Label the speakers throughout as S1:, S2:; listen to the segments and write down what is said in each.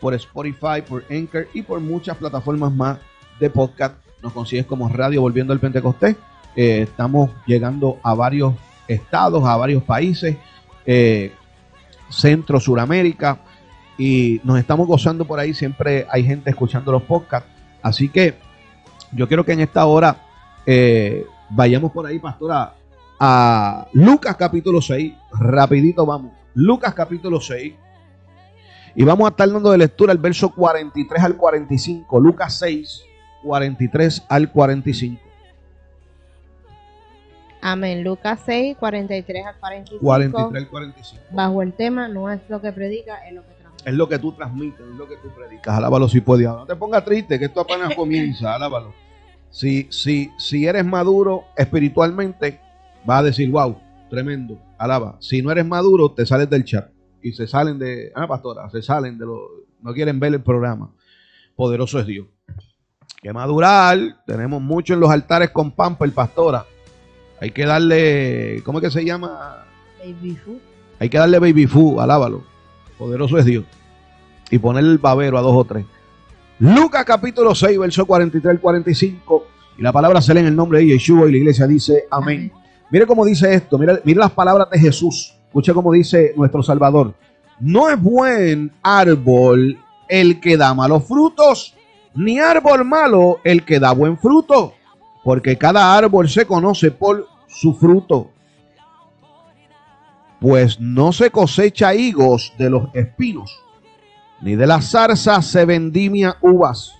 S1: por Spotify, por Anchor y por muchas plataformas más de podcast. Nos consigues como Radio Volviendo al Pentecostés. Eh, estamos llegando a varios estados, a varios países, eh, Centro, Suramérica, y nos estamos gozando por ahí. Siempre hay gente escuchando los podcasts. Así que yo quiero que en esta hora eh, vayamos por ahí, pastora, a Lucas capítulo 6. Rapidito vamos. Lucas capítulo 6. Y vamos a estar dando de lectura el verso 43 al 45. Lucas 6, 43 al 45.
S2: Amén. Lucas 6, 43 al 45.
S1: 43 al 45.
S2: Bajo el tema, no es lo que predica, es lo que transmite.
S1: Es lo que tú transmites, es lo que tú predicas. Alábalo si puedes. No te pongas triste, que esto apenas comienza. Alábalo. Si, si, si eres maduro espiritualmente, vas a decir, wow, tremendo. Alaba. Si no eres maduro, te sales del chat. Y se salen de. Ah, pastora, se salen de lo. No quieren ver el programa. Poderoso es Dios. Que madurar. Tenemos mucho en los altares con pampa, el pastora. Hay que darle. ¿Cómo es que se llama?
S2: Baby food.
S1: Hay que darle baby food, alábalo. Poderoso es Dios. Y poner el babero a dos o tres. Lucas capítulo 6, verso 43 al 45. Y la palabra se lee en el nombre de Yeshua y la iglesia dice amén. Mire cómo dice esto, mire, mire las palabras de Jesús. Escuche cómo dice nuestro Salvador. No es buen árbol el que da malos frutos, ni árbol malo el que da buen fruto, porque cada árbol se conoce por su fruto. Pues no se cosecha higos de los espinos, ni de la zarza se vendimia uvas.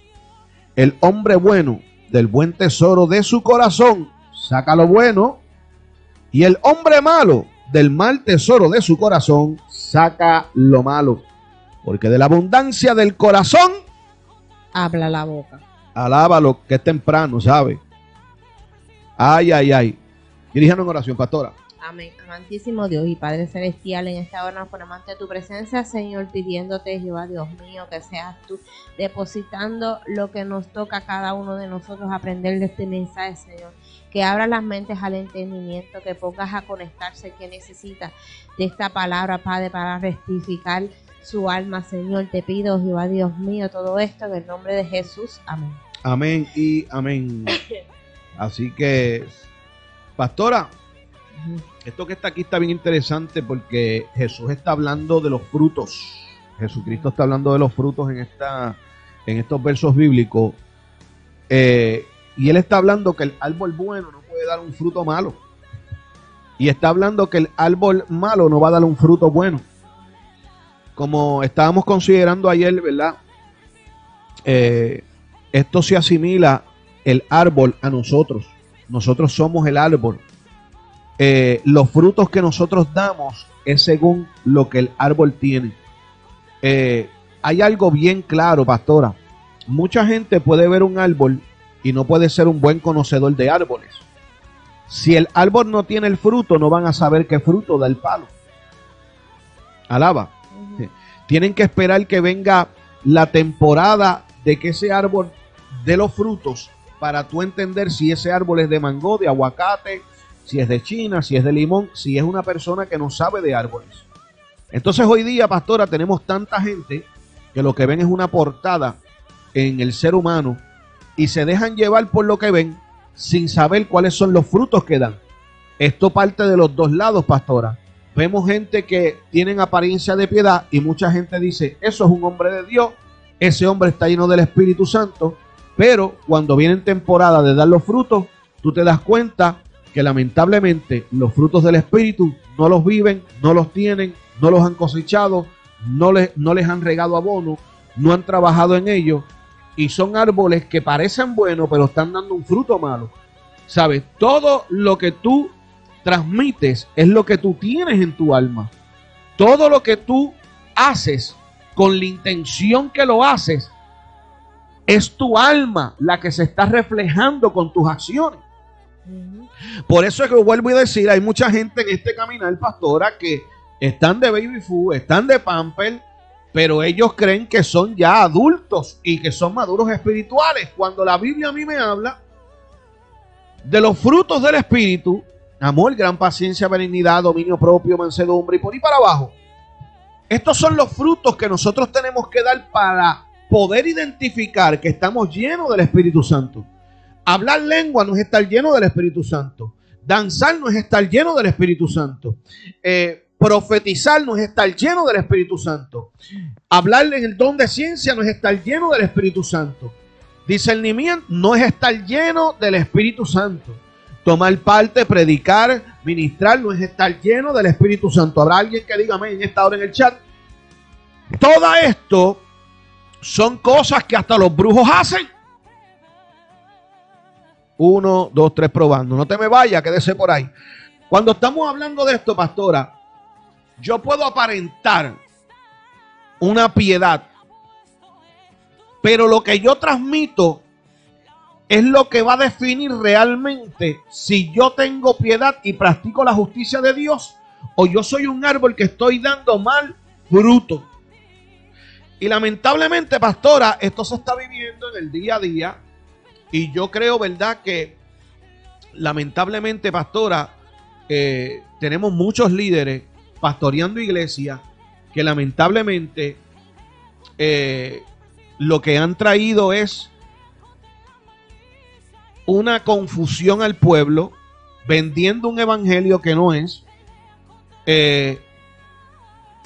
S1: El hombre bueno del buen tesoro de su corazón saca lo bueno, y el hombre malo del mal tesoro de su corazón saca lo malo. Porque de la abundancia del corazón
S2: Habla la boca.
S1: alábalo que es temprano, ¿sabe? Ay, ay, ay. Diríjanos en oración, pastora.
S2: Amén. Amantísimo Dios y Padre Celestial, en esta hora nos ponemos ante tu presencia, Señor, pidiéndote, Jehová Dios mío, que seas tú depositando lo que nos toca a cada uno de nosotros aprender de este mensaje, Señor. Que abra las mentes al entendimiento, que pongas a conectarse que necesita de esta palabra, Padre, para rectificar su alma, Señor. Te pido, Jehová Dios mío, todo esto en el nombre de Jesús. Amén.
S1: Amén y amén. Así que, pastora, esto que está aquí está bien interesante porque Jesús está hablando de los frutos. Jesucristo está hablando de los frutos en, esta, en estos versos bíblicos. Eh, y él está hablando que el árbol bueno no puede dar un fruto malo. Y está hablando que el árbol malo no va a dar un fruto bueno. Como estábamos considerando ayer, ¿verdad? Eh, esto se asimila el árbol a nosotros. Nosotros somos el árbol. Eh, los frutos que nosotros damos es según lo que el árbol tiene. Eh, hay algo bien claro, pastora. Mucha gente puede ver un árbol y no puede ser un buen conocedor de árboles. Si el árbol no tiene el fruto, no van a saber qué fruto da el palo. Alaba. Tienen que esperar que venga la temporada de que ese árbol dé los frutos para tú entender si ese árbol es de mango, de aguacate, si es de China, si es de limón, si es una persona que no sabe de árboles. Entonces hoy día, pastora, tenemos tanta gente que lo que ven es una portada en el ser humano y se dejan llevar por lo que ven sin saber cuáles son los frutos que dan. Esto parte de los dos lados, pastora. Vemos gente que tienen apariencia de piedad y mucha gente dice, eso es un hombre de Dios, ese hombre está lleno del Espíritu Santo, pero cuando viene temporada de dar los frutos, tú te das cuenta que lamentablemente los frutos del Espíritu no los viven, no los tienen, no los han cosechado, no les, no les han regado abono, no han trabajado en ellos y son árboles que parecen buenos, pero están dando un fruto malo. ¿Sabes? Todo lo que tú transmites es lo que tú tienes en tu alma. Todo lo que tú haces con la intención que lo haces, es tu alma la que se está reflejando con tus acciones. Por eso es que vuelvo a decir, hay mucha gente en este caminar, pastora, que están de baby food, están de pamper, pero ellos creen que son ya adultos y que son maduros espirituales. Cuando la Biblia a mí me habla de los frutos del espíritu, amor, gran paciencia, benignidad, dominio propio, mansedumbre y por ahí para abajo. Estos son los frutos que nosotros tenemos que dar para poder identificar que estamos llenos del Espíritu Santo. Hablar lengua no es estar lleno del Espíritu Santo. Danzar no es estar lleno del Espíritu Santo. Eh, profetizar no es estar lleno del Espíritu Santo. Hablar en el don de ciencia no es estar lleno del Espíritu Santo. Discernimiento no es estar lleno del Espíritu Santo. Tomar parte, predicar, ministrar, no es estar lleno del Espíritu Santo. Habrá alguien que diga en esta hora en el chat. Todo esto son cosas que hasta los brujos hacen. Uno, dos, tres, probando. No te me vayas, quédese por ahí. Cuando estamos hablando de esto, pastora, yo puedo aparentar una piedad, pero lo que yo transmito es lo que va a definir realmente si yo tengo piedad y practico la justicia de Dios o yo soy un árbol que estoy dando mal fruto. Y lamentablemente, pastora, esto se está viviendo en el día a día y yo creo, ¿verdad? Que lamentablemente, pastora, eh, tenemos muchos líderes pastoreando iglesias que lamentablemente eh, lo que han traído es una confusión al pueblo, vendiendo un evangelio que no es. Eh,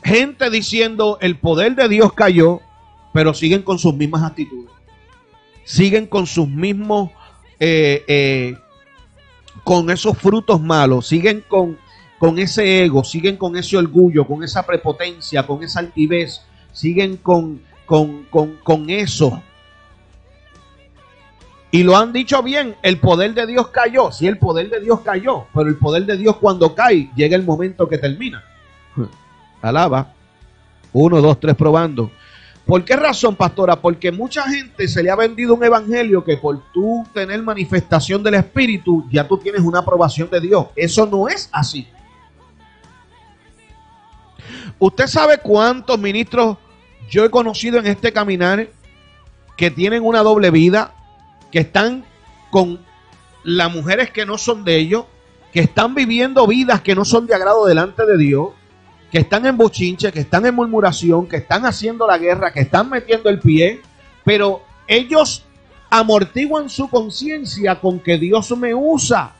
S1: gente diciendo el poder de Dios cayó, pero siguen con sus mismas actitudes. Siguen con sus mismos, eh, con esos frutos malos, siguen con, con ese ego, siguen con ese orgullo, con esa prepotencia, con esa altivez, siguen con, con, con, con eso. Y lo han dicho bien, el poder de Dios cayó. Sí, el poder de Dios cayó, pero el poder de Dios cuando cae, llega el momento que termina. Alaba. Uno, dos, tres, probando. ¿Por qué razón, pastora? Porque mucha gente se le ha vendido un evangelio que por tú tener manifestación del Espíritu, ya tú tienes una aprobación de Dios. Eso no es así. Usted sabe cuántos ministros yo he conocido en este caminar que tienen una doble vida, que están con las mujeres que no son de ellos, que están viviendo vidas que no son de agrado delante de Dios, que están en bochinche, que están en murmuración, que están haciendo la guerra, que están metiendo el pie, pero ellos amortiguan su conciencia con que Dios me usa.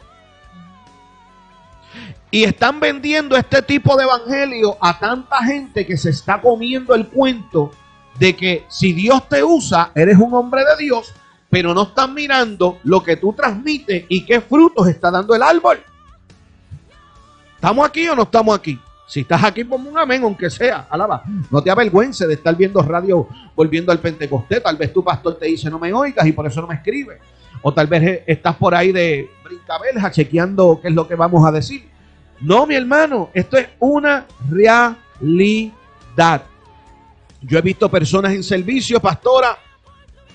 S1: Y están vendiendo este tipo de evangelio a tanta gente que se está comiendo el cuento de que si Dios te usa, eres un hombre de Dios, pero no están mirando lo que tú transmites y qué frutos está dando el árbol. ¿Estamos aquí o no estamos aquí? Si estás aquí, ponme un amén, aunque sea. Alaba. No te avergüences de estar viendo radio volviendo al Pentecostés. Tal vez tu pastor te dice no me oigas y por eso no me escribe. O tal vez estás por ahí de brincabelja chequeando qué es lo que vamos a decir. No, mi hermano, esto es una realidad. Yo he visto personas en servicio, pastora,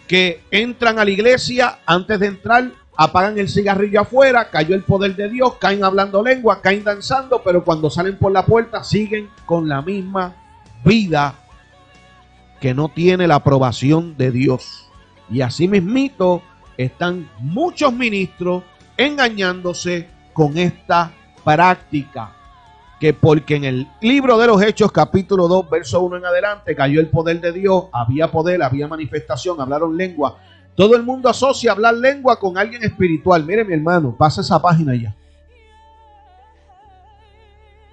S1: que entran a la iglesia antes de entrar apagan el cigarrillo afuera, cayó el poder de Dios, caen hablando lengua, caen danzando, pero cuando salen por la puerta siguen con la misma vida que no tiene la aprobación de Dios. Y así están muchos ministros engañándose con esta práctica. Que porque en el libro de los Hechos, capítulo 2, verso 1 en adelante, cayó el poder de Dios, había poder, había manifestación, hablaron lengua, todo el mundo asocia hablar lengua con alguien espiritual. Mire mi hermano, pasa esa página ya.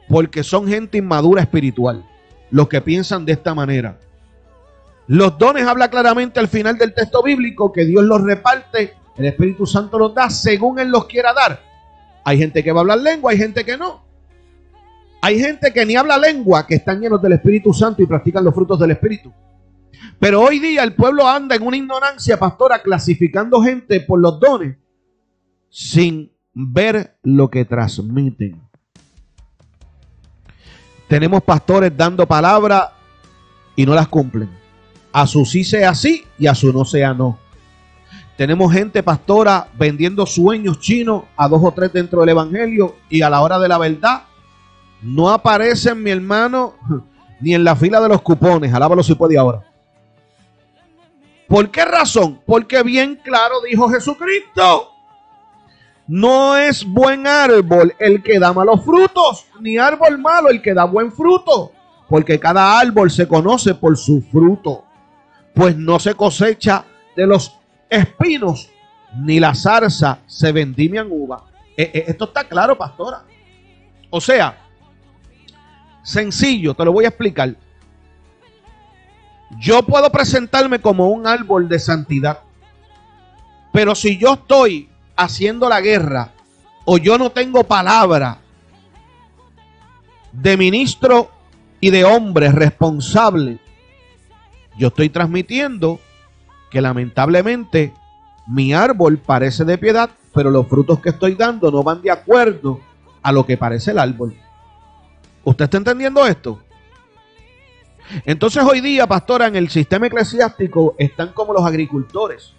S1: Porque son gente inmadura espiritual. Los que piensan de esta manera. Los dones habla claramente al final del texto bíblico que Dios los reparte, el Espíritu Santo los da según Él los quiera dar. Hay gente que va a hablar lengua, hay gente que no. Hay gente que ni habla lengua, que están llenos del Espíritu Santo y practican los frutos del Espíritu. Pero hoy día el pueblo anda en una ignorancia, pastora, clasificando gente por los dones sin ver lo que transmiten. Tenemos pastores dando palabras y no las cumplen. A su sí sea sí y a su no sea no. Tenemos gente pastora vendiendo sueños chinos a dos o tres dentro del evangelio y a la hora de la verdad no aparecen, mi hermano, ni en la fila de los cupones. Alábalo si puede ahora. ¿Por qué razón? Porque bien claro dijo Jesucristo. No es buen árbol el que da malos frutos, ni árbol malo el que da buen fruto. porque cada árbol se conoce por su fruto, pues no se cosecha de los espinos, ni la zarza se vendimian uva. Eh, eh, esto está claro, pastora. O sea, sencillo, te lo voy a explicar. Yo puedo presentarme como un árbol de santidad, pero si yo estoy haciendo la guerra o yo no tengo palabra de ministro y de hombre responsable, yo estoy transmitiendo que lamentablemente mi árbol parece de piedad, pero los frutos que estoy dando no van de acuerdo a lo que parece el árbol. ¿Usted está entendiendo esto? Entonces hoy día, pastora, en el sistema eclesiástico están como los agricultores,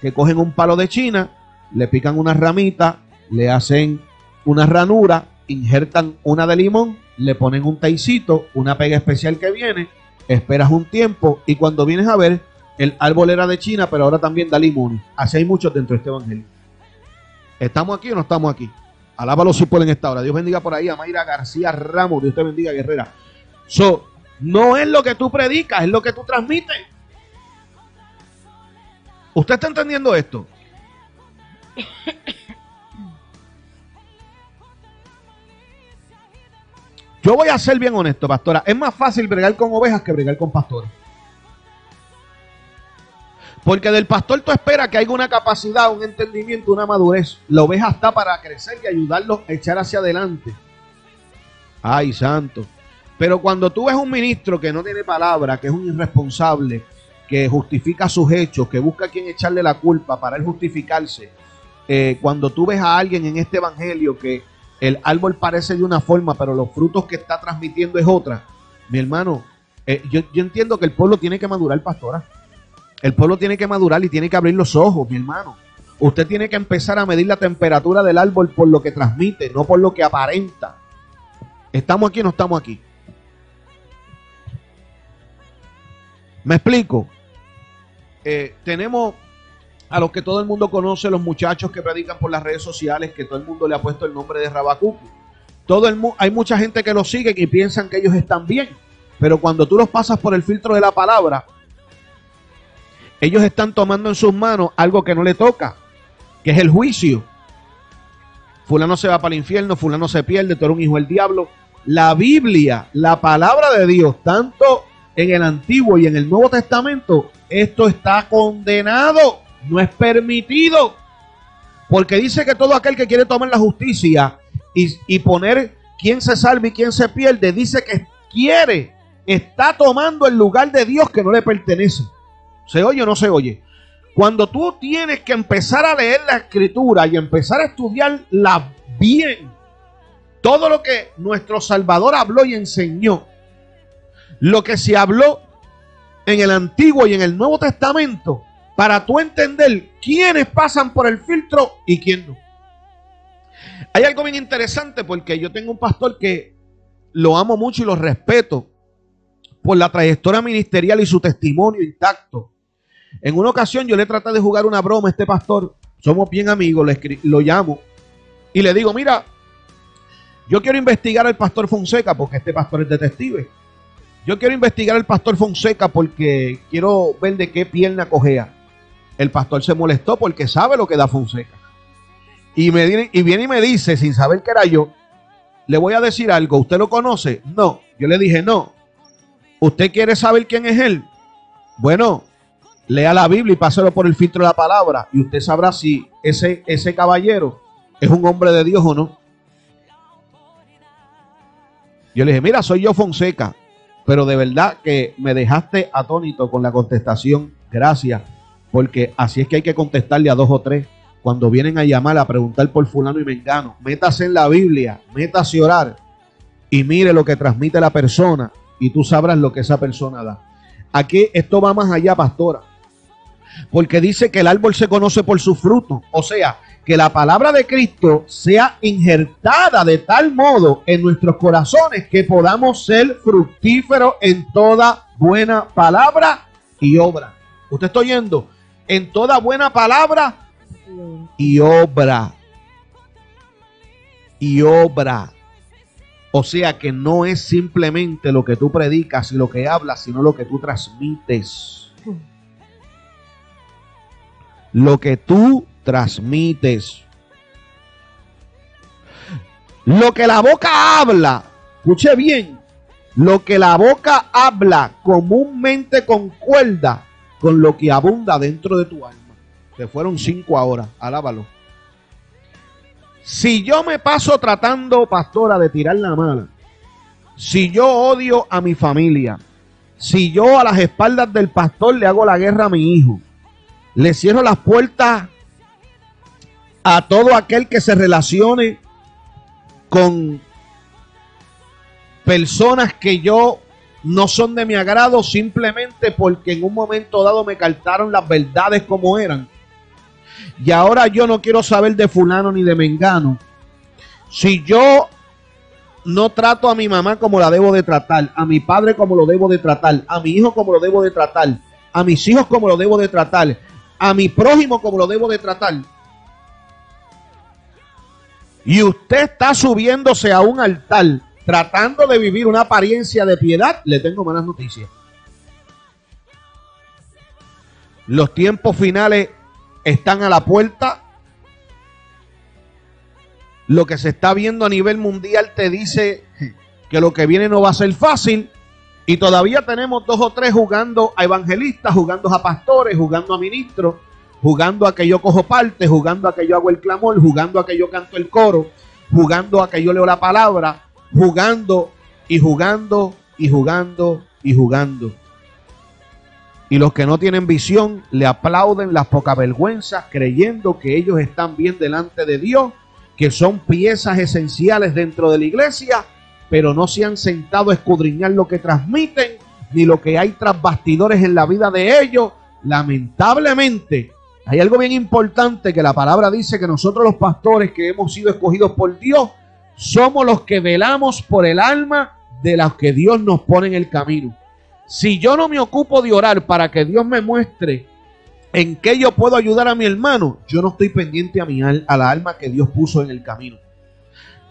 S1: que cogen un palo de China, le pican una ramita, le hacen una ranura, injertan una de limón, le ponen un teicito, una pega especial que viene, esperas un tiempo y cuando vienes a ver, el árbol era de China, pero ahora también da limón. Así hay muchos dentro de este evangelio. ¿Estamos aquí o no estamos aquí? Alábalo si pueden esta hora. Dios bendiga por ahí a Mayra García Ramos. Dios te bendiga, guerrera. So, no es lo que tú predicas, es lo que tú transmites. ¿Usted está entendiendo esto? Yo voy a ser bien honesto, pastora. Es más fácil bregar con ovejas que bregar con pastores. Porque del pastor tú esperas que haya una capacidad, un entendimiento, una madurez. La oveja está para crecer y ayudarlos a echar hacia adelante. Ay, santo. Pero cuando tú ves un ministro que no tiene palabra, que es un irresponsable, que justifica sus hechos, que busca a quien echarle la culpa para él justificarse, eh, cuando tú ves a alguien en este evangelio que el árbol parece de una forma, pero los frutos que está transmitiendo es otra, mi hermano, eh, yo, yo entiendo que el pueblo tiene que madurar, pastora. El pueblo tiene que madurar y tiene que abrir los ojos, mi hermano. Usted tiene que empezar a medir la temperatura del árbol por lo que transmite, no por lo que aparenta. ¿Estamos aquí o no estamos aquí? ¿Me explico? Eh, tenemos a los que todo el mundo conoce, los muchachos que predican por las redes sociales, que todo el mundo le ha puesto el nombre de Rabacucu. Todo el, hay mucha gente que los sigue y piensan que ellos están bien, pero cuando tú los pasas por el filtro de la palabra, ellos están tomando en sus manos algo que no le toca, que es el juicio. Fulano se va para el infierno, fulano se pierde, tú eres un hijo del diablo. La Biblia, la palabra de Dios, tanto en el Antiguo y en el Nuevo Testamento, esto está condenado, no es permitido. Porque dice que todo aquel que quiere tomar la justicia y, y poner quién se salva y quién se pierde, dice que quiere, está tomando el lugar de Dios que no le pertenece. ¿Se oye o no se oye? Cuando tú tienes que empezar a leer la escritura y empezar a estudiarla bien, todo lo que nuestro Salvador habló y enseñó, lo que se habló en el Antiguo y en el Nuevo Testamento, para tú entender quiénes pasan por el filtro y quién no. Hay algo bien interesante porque yo tengo un pastor que lo amo mucho y lo respeto por la trayectoria ministerial y su testimonio intacto. En una ocasión yo le traté de jugar una broma a este pastor. Somos bien amigos, lo llamo y le digo, mira, yo quiero investigar al pastor Fonseca porque este pastor es detective. Yo quiero investigar al pastor Fonseca porque quiero ver de qué pierna cojea. El pastor se molestó porque sabe lo que da Fonseca. Y, me, y viene y me dice, sin saber que era yo, le voy a decir algo, ¿usted lo conoce? No. Yo le dije, no. ¿Usted quiere saber quién es él? Bueno, lea la Biblia y páselo por el filtro de la palabra y usted sabrá si ese, ese caballero es un hombre de Dios o no. Yo le dije, mira, soy yo Fonseca, pero de verdad que me dejaste atónito con la contestación. Gracias, porque así es que hay que contestarle a dos o tres cuando vienen a llamar a preguntar por fulano y mengano. Métase en la Biblia, métase a orar y mire lo que transmite la persona y tú sabrás lo que esa persona da. Aquí esto va más allá, pastora porque dice que el árbol se conoce por su fruto. O sea, que la palabra de Cristo sea injertada de tal modo en nuestros corazones que podamos ser fructíferos en toda buena palabra y obra. ¿Usted está oyendo? En toda buena palabra y obra. Y obra. O sea que no es simplemente lo que tú predicas y lo que hablas, sino lo que tú transmites. Lo que tú transmites. Lo que la boca habla, escuche bien, lo que la boca habla comúnmente concuerda con lo que abunda dentro de tu alma. Que fueron cinco ahora, alábalo. Si yo me paso tratando, pastora, de tirar la mala, si yo odio a mi familia, si yo a las espaldas del pastor le hago la guerra a mi hijo, le cierro las puertas a todo aquel que se relacione con personas que yo no son de mi agrado simplemente porque en un momento dado me cartaron las verdades como eran y ahora yo no quiero saber de fulano ni de mengano. Si yo no trato a mi mamá como la debo de tratar, a mi padre como lo debo de tratar, a mi hijo como lo debo de tratar, a mis hijos como lo debo de tratar, a mi prójimo como lo debo de tratar. Y usted está subiéndose a un altar tratando de vivir una apariencia de piedad, le tengo malas noticias. Los tiempos finales están a la puerta. Lo que se está viendo a nivel mundial te dice que lo que viene no va a ser fácil. Y todavía tenemos dos o tres jugando a evangelistas, jugando a pastores, jugando a ministros, jugando a que yo cojo parte, jugando a que yo hago el clamor, jugando a que yo canto el coro, jugando a que yo leo la palabra, jugando y jugando y jugando y jugando. Y los que no tienen visión le aplauden las pocas vergüenzas creyendo que ellos están bien delante de Dios, que son piezas esenciales dentro de la iglesia, pero no se han sentado a escudriñar lo que transmiten ni lo que hay tras bastidores en la vida de ellos. Lamentablemente, hay algo bien importante que la palabra dice que nosotros los pastores que hemos sido escogidos por Dios, somos los que velamos por el alma de los que Dios nos pone en el camino. Si yo no me ocupo de orar para que Dios me muestre en qué yo puedo ayudar a mi hermano, yo no estoy pendiente a, mi, a la alma que Dios puso en el camino.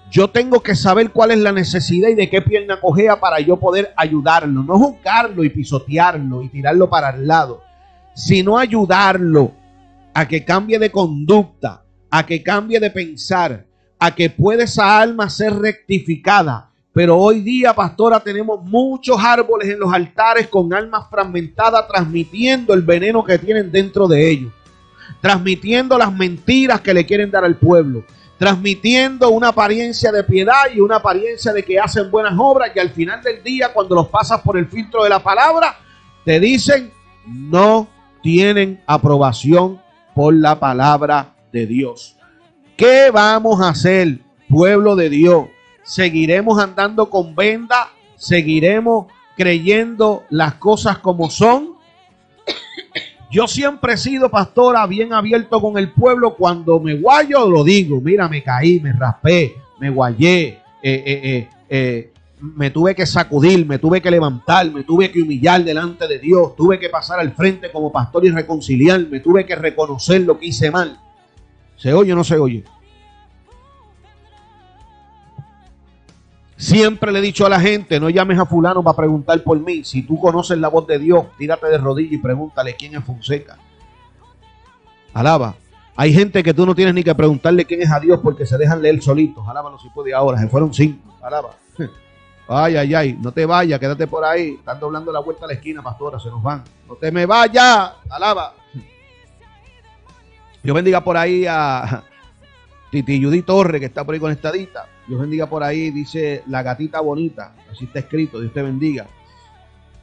S1: Yo tengo que saber cuál es la necesidad y de qué pierna cojea para yo poder ayudarlo. No juzgarlo y pisotearlo y tirarlo para el lado, sino ayudarlo a que cambie de conducta, a que cambie de pensar, a que pueda esa alma ser rectificada pero hoy día, pastora, tenemos muchos árboles en los altares con almas fragmentadas transmitiendo el veneno que tienen dentro de ellos. Transmitiendo las mentiras que le quieren dar al pueblo. Transmitiendo una apariencia de piedad y una apariencia de que hacen buenas obras y al final del día, cuando los pasas por el filtro de la palabra, te dicen no tienen aprobación por la palabra de Dios. ¿Qué vamos a hacer, pueblo de Dios? seguiremos andando con venda, seguiremos creyendo las cosas como son. Yo siempre he sido pastora bien abierto con el pueblo. Cuando me guayo lo digo. Mira, me caí, me raspé, me guayé, eh, eh, eh, me tuve que sacudir, me tuve que levantar, me tuve que humillar delante de Dios, tuve que pasar al frente como pastor y reconciliarme, tuve que reconocer lo que hice mal. ¿Se oye o no se oye? Siempre le he dicho a la gente, no llames a fulano para preguntar por mí. Si tú conoces la voz de Dios, tírate de rodillas y pregúntale quién es Fonseca. Alaba. Hay gente que tú no tienes ni que preguntarle quién es a Dios porque se dejan leer solitos. Alábalo si puede ahora. Se fueron cinco. Alaba. Ay, ay, ay. No te vayas, quédate por ahí. Están doblando la vuelta a la esquina, pastora. Se nos van. No te me vayas. Alaba. Yo bendiga por ahí a Titi Judy Torre, que está por ahí conectadita. Dios bendiga por ahí, dice la gatita bonita. Así está escrito, Dios te bendiga.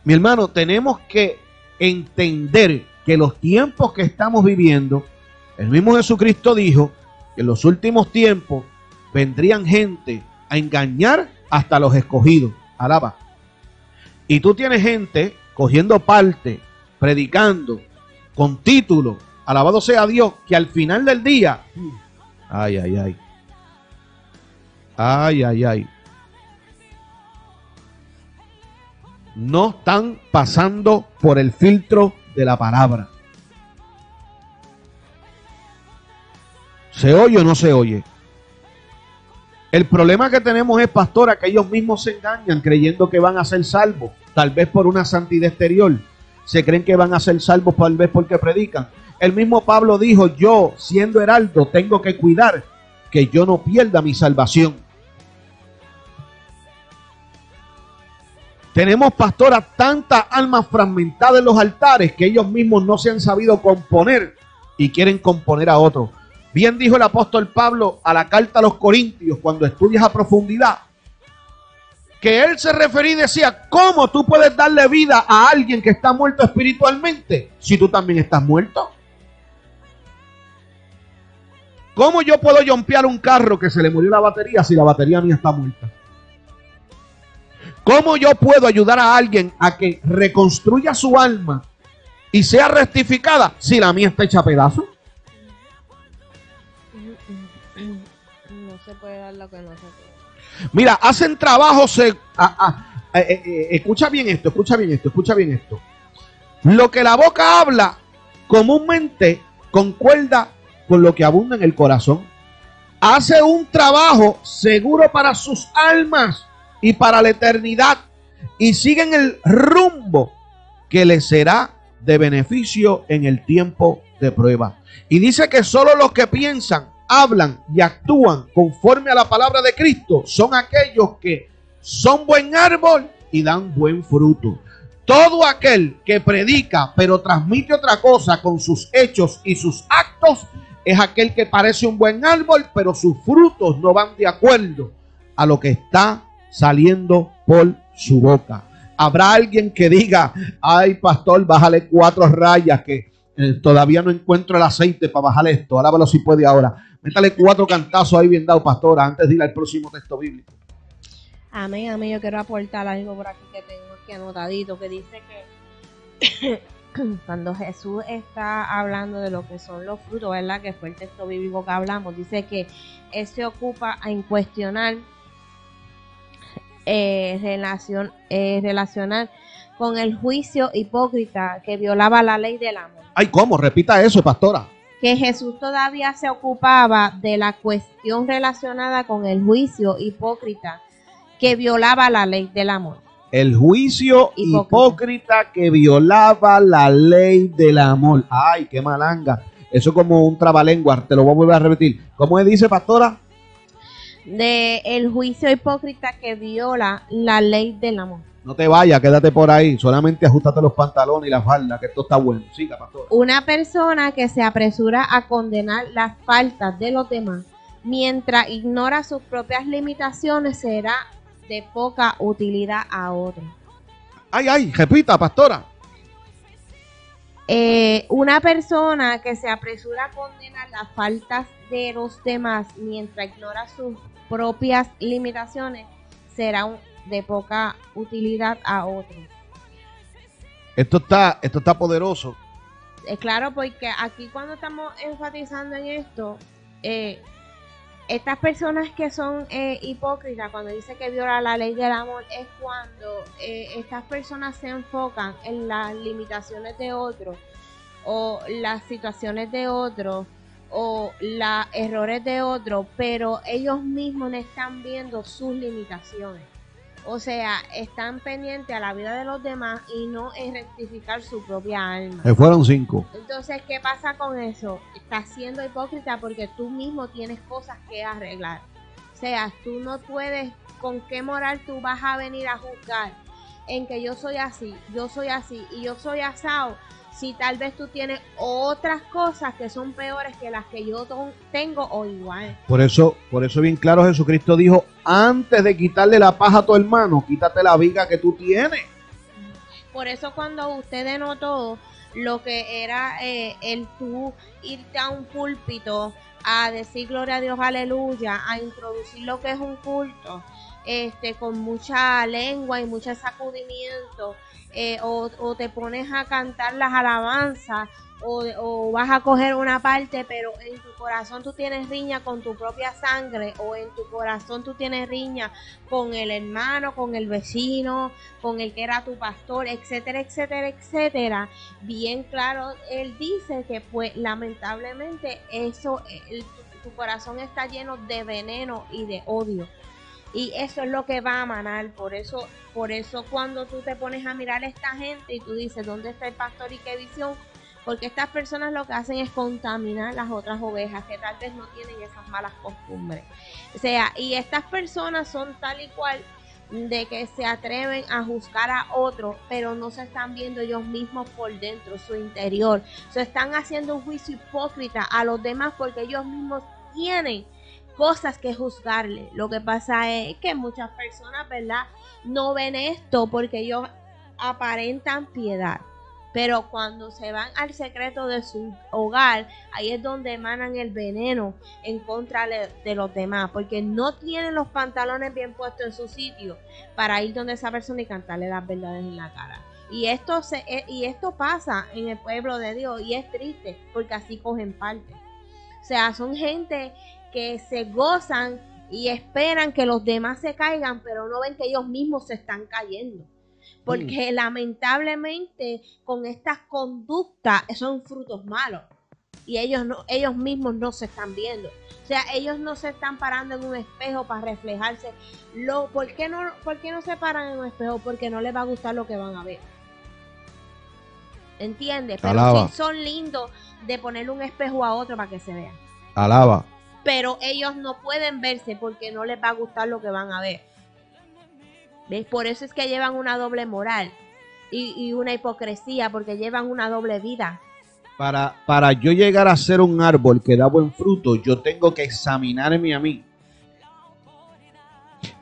S1: Mi hermano, tenemos que entender que los tiempos que estamos viviendo, el mismo Jesucristo dijo que en los últimos tiempos vendrían gente a engañar hasta los escogidos. Alaba. Y tú tienes gente cogiendo parte, predicando, con título, alabado sea Dios, que al final del día, ay, ay, ay, Ay, ay, ay. No están pasando por el filtro de la palabra. ¿Se oye o no se oye? El problema que tenemos es, pastora, que ellos mismos se engañan creyendo que van a ser salvos, tal vez por una santidad exterior. Se creen que van a ser salvos tal vez porque predican. El mismo Pablo dijo, yo siendo heraldo tengo que cuidar que yo no pierda mi salvación. Tenemos, pastora, tantas almas fragmentadas en los altares que ellos mismos no se han sabido componer y quieren componer a otros. Bien dijo el apóstol Pablo a la carta a los Corintios cuando estudias a profundidad, que él se refería y decía, ¿cómo tú puedes darle vida a alguien que está muerto espiritualmente si tú también estás muerto? ¿Cómo yo puedo jompear un carro que se le murió la batería si la batería mía está muerta? ¿Cómo yo puedo ayudar a alguien a que reconstruya su alma y sea rectificada si la mía está hecha a pedazos?
S2: No se puede dar lo que no se puede.
S1: Mira, hacen trabajos. eh, ah, ah, eh, eh, eh, escucha bien esto, escucha bien esto, escucha bien esto. Lo que la boca habla comúnmente concuerda con lo que abunda en el corazón. Hace un trabajo seguro para sus almas y para la eternidad y siguen el rumbo que les será de beneficio en el tiempo de prueba. Y dice que solo los que piensan, hablan y actúan conforme a la palabra de Cristo son aquellos que son buen árbol y dan buen fruto. Todo aquel que predica pero transmite otra cosa con sus hechos y sus actos es aquel que parece un buen árbol pero sus frutos no van de acuerdo a lo que está saliendo por su boca. Habrá alguien que diga, ay pastor, bájale cuatro rayas que eh, todavía no encuentro el aceite para bajar esto. Alábalo si puede ahora. Métale cuatro cantazos ahí bien dado, pastora, antes de ir al próximo texto bíblico.
S2: Amén, amén. Yo quiero aportar algo por aquí que tengo aquí anotadito que dice que cuando Jesús está hablando de lo que son los frutos, ¿verdad? Que fue el texto bíblico que hablamos, dice que Él se ocupa en cuestionar, eh, relación, eh, relacionar con el juicio hipócrita que violaba la ley del amor.
S1: Ay, ¿cómo? Repita eso, pastora.
S2: Que Jesús todavía se ocupaba de la cuestión relacionada con el juicio hipócrita que violaba la ley del amor.
S1: El juicio
S2: Hipócrita.
S1: hipócrita que violaba la ley del amor. Ay, qué malanga. Eso es como un trabalengua. Te lo voy a volver a repetir. ¿Cómo dice, pastora?
S2: De el juicio hipócrita que viola la ley del amor.
S1: No te vayas, quédate por ahí. Solamente ajustate los pantalones y la falda, que esto está bueno. Siga, pastora.
S2: Una persona que se apresura a condenar las faltas de los demás mientras ignora sus propias limitaciones será de poca utilidad a otros.
S1: Ay, ay, repita, pastora.
S2: Eh, una persona que se apresura a condenar las faltas de los demás mientras ignora sus propias limitaciones será un- de poca utilidad a otros.
S1: Esto está, esto está poderoso.
S2: Es claro, porque aquí cuando estamos enfatizando en esto, eh, estas personas que son eh, hipócritas, cuando dice que viola la ley del amor, es cuando eh, estas personas se enfocan en las limitaciones de otros o las situaciones de otros o los errores de otros, pero ellos mismos no están viendo sus limitaciones. O sea, están pendientes a la vida de los demás y no en rectificar su propia alma.
S1: Se fueron cinco.
S2: Entonces, ¿qué pasa con eso? Estás siendo hipócrita porque tú mismo tienes cosas que arreglar. O sea, tú no puedes, ¿con qué moral tú vas a venir a juzgar en que yo soy así, yo soy así y yo soy asado? Si tal vez tú tienes otras cosas que son peores que las que yo tengo o igual.
S1: Por eso, por eso bien claro Jesucristo dijo, antes de quitarle la paja a tu hermano, quítate la viga que tú tienes.
S2: Por eso cuando usted denotó lo que era eh, el tú irte a un púlpito a decir gloria a Dios, aleluya, a introducir lo que es un culto, este, con mucha lengua y mucho sacudimiento, eh, o, te pones a cantar las alabanzas, o, o vas a coger una parte, pero en tu corazón tú tienes riña con tu propia sangre, o en tu corazón tú tienes riña con el hermano, con el vecino, con el que era tu pastor, etcétera, etcétera, etcétera. Bien claro, él dice que pues lamentablemente eso, el- tu corazón está lleno de veneno y de odio. Y eso es lo que va a manar. Por eso, por eso cuando tú te pones a mirar a esta gente y tú dices, ¿dónde está el pastor y qué visión? Porque estas personas lo que hacen es contaminar las otras ovejas que tal vez no tienen esas malas costumbres. O sea, y estas personas son tal y cual de que se atreven a juzgar a otro, pero no se están viendo ellos mismos por dentro, su interior. Se están haciendo un juicio hipócrita a los demás porque ellos mismos tienen cosas que juzgarle. Lo que pasa es que muchas personas, ¿verdad? No ven esto porque ellos aparentan piedad. Pero cuando se van al secreto de su hogar, ahí es donde emanan el veneno en contra de los demás, porque no tienen los pantalones bien puestos en su sitio para ir donde esa persona y cantarle las verdades en la cara. Y esto, se, eh, y esto pasa en el pueblo de Dios y es triste porque así cogen parte. O sea, son gente que se gozan y esperan que los demás se caigan, pero no ven que ellos mismos se están cayendo. Porque mm. lamentablemente con estas conductas son frutos malos y ellos no, ellos mismos no se están viendo. O sea, ellos no se están parando en un espejo para reflejarse. Lo, ¿por, qué no, ¿Por qué no se paran en un espejo? Porque no les va a gustar lo que van a ver. ¿Entiendes? Pero sí son lindos de ponerle un espejo a otro para que se vean.
S1: Alaba
S2: pero ellos no pueden verse porque no les va a gustar lo que van a ver. ¿Ves? Por eso es que llevan una doble moral y, una hipocresía, porque llevan una doble vida.
S1: Para, para yo llegar a ser un árbol que da buen fruto, yo tengo que examinarme a mí.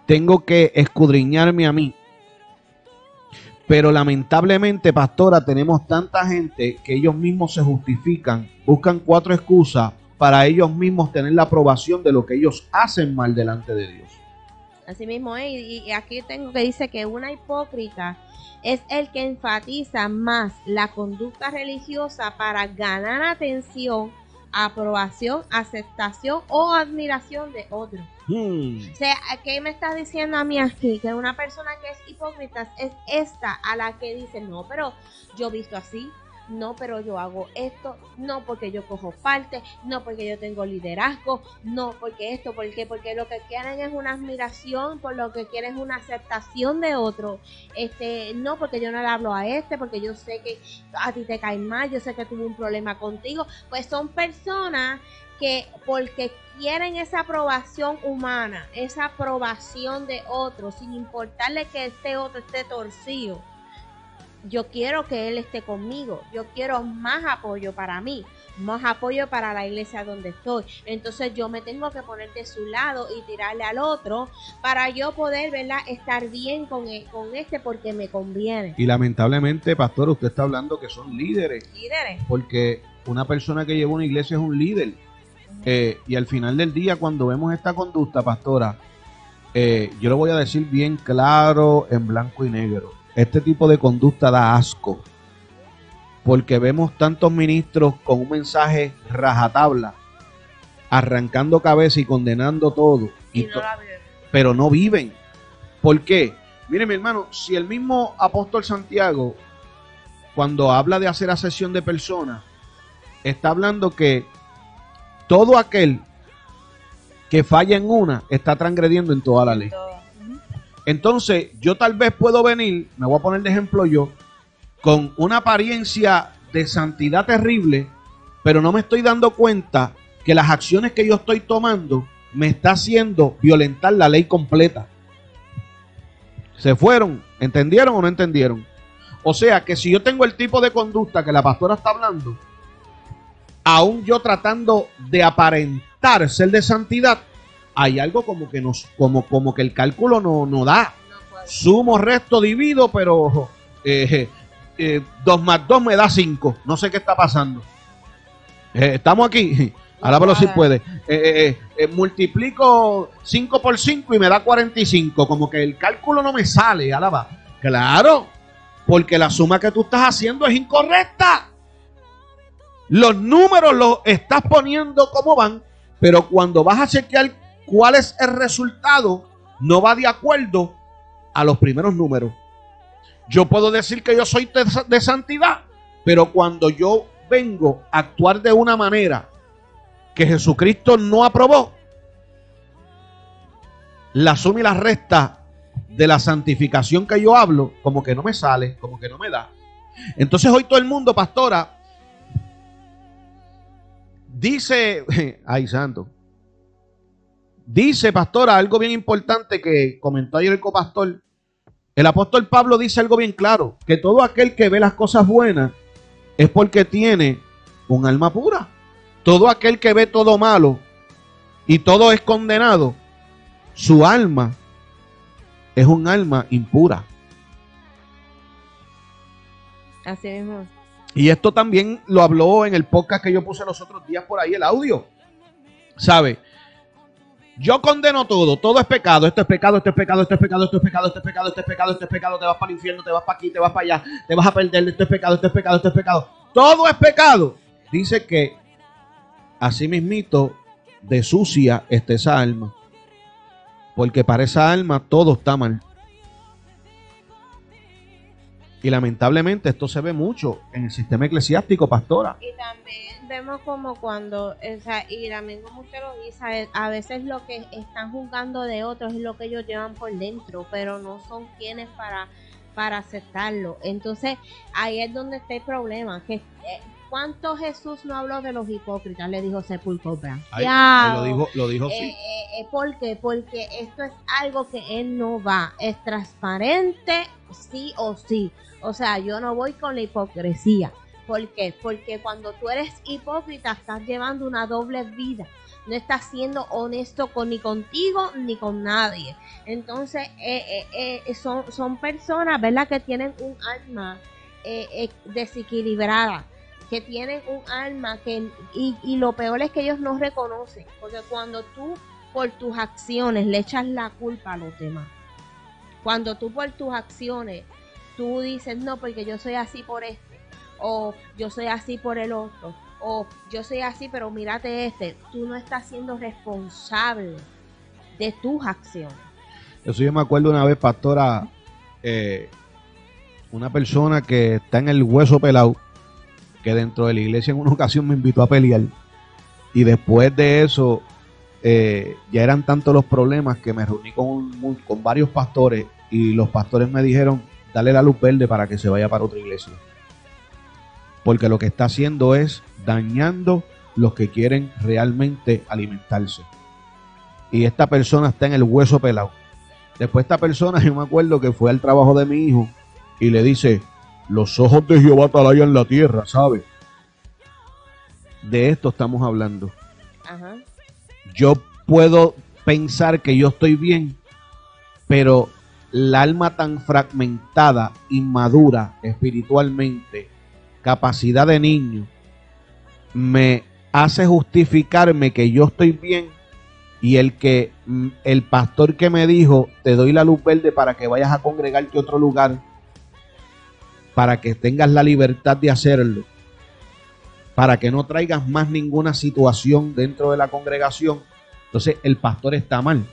S1: Tengo que escudriñarme a mí. Pero lamentablemente, pastora, tenemos tanta gente que ellos mismos se justifican, buscan cuatro excusas para ellos mismos tener la aprobación de lo que ellos hacen mal delante de Dios.
S2: Así mismo y aquí tengo que dice que una hipócrita es el que enfatiza más la conducta religiosa para ganar atención, aprobación, aceptación o admiración de otros. Hmm. O sea, ¿qué me estás diciendo a mí aquí? Que una persona que es hipócrita es esta a la que dice, no, pero yo he visto así, no, pero yo hago esto, no porque yo cojo parte, no porque yo tengo liderazgo, no porque esto, porque porque lo que quieren es una admiración, por lo que quieren es una aceptación de otro. Este, no porque yo no le hablo a este, porque yo sé que a ti te cae mal, yo sé que tuve un problema contigo, pues son personas que porque quieren esa aprobación humana, esa aprobación de otro, sin importarle que este otro esté torcido yo quiero que Él esté conmigo, yo quiero más apoyo para mí, más apoyo para la iglesia donde estoy. Entonces yo me tengo que poner de su lado y tirarle al otro para yo poder, ¿verdad?, estar bien con, e, con este porque me conviene.
S1: Y lamentablemente, pastor, usted está hablando que son líderes.
S2: Líderes.
S1: Porque una persona que lleva una iglesia es un líder. Eh, y al final del día, cuando vemos esta conducta, pastora, eh, yo lo voy a decir bien claro, en blanco y negro este tipo de conducta da asco. Porque vemos tantos ministros con un mensaje rajatabla, arrancando cabeza y condenando todo. pero no viven. ¿Por qué? Mire, mi hermano, si el mismo apóstol Santiago, cuando habla de hacer asesión de personas, está hablando que todo aquel que falla en una está transgrediendo en toda la ley. Entonces, yo tal vez puedo venir, me voy a poner de ejemplo yo, con una apariencia de santidad terrible, pero no me estoy dando cuenta que las acciones que yo estoy tomando me está haciendo violentar la ley completa. ¿Se fueron? ¿Entendieron o no entendieron? O sea que si yo tengo el tipo de conducta que la pastora está hablando, aún yo tratando de aparentar ser de santidad, hay algo como que nos, como, como que el cálculo no, no da. Sumo, resto, divido, pero 2 eh, eh, más 2 me da 5. No sé qué está pasando. Eh, estamos aquí. Alábalo si puede. multiplico 5 por 5 y me da 45. Como que el cálculo no me sale. Alaba. Claro. Porque la suma que tú estás haciendo es incorrecta. Los números los estás poniendo como van. Pero cuando vas a chequear cuál es el resultado no va de acuerdo a los primeros números. Yo puedo decir que yo soy de, santidad, pero cuando yo vengo a actuar de una manera que Jesucristo no aprobó, la suma y la resta de la santificación que yo hablo, como que no me sale, como que no me da. Entonces hoy todo el mundo, pastora, dice, ay santo, dice, pastora, algo bien importante que comentó ayer el copastor. El apóstol Pablo dice algo bien claro, que todo aquel que ve las cosas buenas es porque tiene un alma pura. Todo aquel que ve todo malo y todo es condenado, su alma es un alma impura.
S2: Así mismo.
S1: Y esto también lo habló en el podcast que yo puse los otros días por ahí, el audio. ¿Sabe? Yo condeno todo, todo es pecado, esto es pecado, esto es pecado, esto es pecado, esto es pecado, esto es pecado, esto es pecado, esto es pecado, te vas para el infierno, te vas para aquí, te vas para allá, te vas a perder, esto es pecado, esto es pecado, esto es pecado. Todo es pecado. Dice que así mismito de sucia está esa alma. Porque para esa alma todo está mal. Y lamentablemente esto se ve mucho en el sistema eclesiástico, pastora.
S2: Y también vemos como cuando, o sea, y también como usted lo dice, a veces lo que están juzgando de otros es lo que ellos llevan por dentro, pero no son quienes para, para aceptarlo. Entonces, ahí es donde está el problema, que eh, ¿Cuánto Jesús no habló de los hipócritas? Le dijo sepulcro
S1: Ya. Lo dijo, lo dijo
S2: sí. Eh, eh, eh, ¿Por qué? Porque esto es algo que él no va. Es transparente, sí o sí. O sea, yo no voy con la hipocresía. ¿Por qué? Porque cuando tú eres hipócrita estás llevando una doble vida. No estás siendo honesto con, ni contigo ni con nadie. Entonces, son, son personas, ¿verdad? Que tienen un alma desequilibrada que tienen un alma que y, y lo peor es que ellos no reconocen, porque cuando tú por tus acciones le echas la culpa a los demás, cuando tú por tus acciones tú dices no porque yo soy así por este o yo soy así por el otro o yo soy así pero mírate este, tú no estás siendo responsable de tus acciones.
S1: Eso yo me acuerdo una vez, pastora, eh, una persona que está en el hueso pelado que dentro de la iglesia en una ocasión me invitó a pelear. Y después de eso, eh, ya eran tantos los problemas que me reuní con, con varios pastores y los pastores me dijeron, dale la luz verde para que se vaya para otra iglesia. Porque lo que está haciendo es dañando los que quieren realmente alimentarse. Y esta persona está en el hueso pelado. Después esta persona, yo me acuerdo que fue al trabajo de mi hijo y le dice, los ojos de Jehová en la tierra, ¿sabe? De esto estamos hablando. Yo puedo pensar que yo estoy bien, pero la alma tan fragmentada, inmadura espiritualmente, capacidad de niño, me hace justificarme que yo estoy bien y el que el pastor que me dijo, te doy la luz verde para que vayas a congregarte a otro lugar, para que tengas la libertad de hacerlo, para que no traigas más ninguna situación dentro de la congregación, entonces el pastor está mal,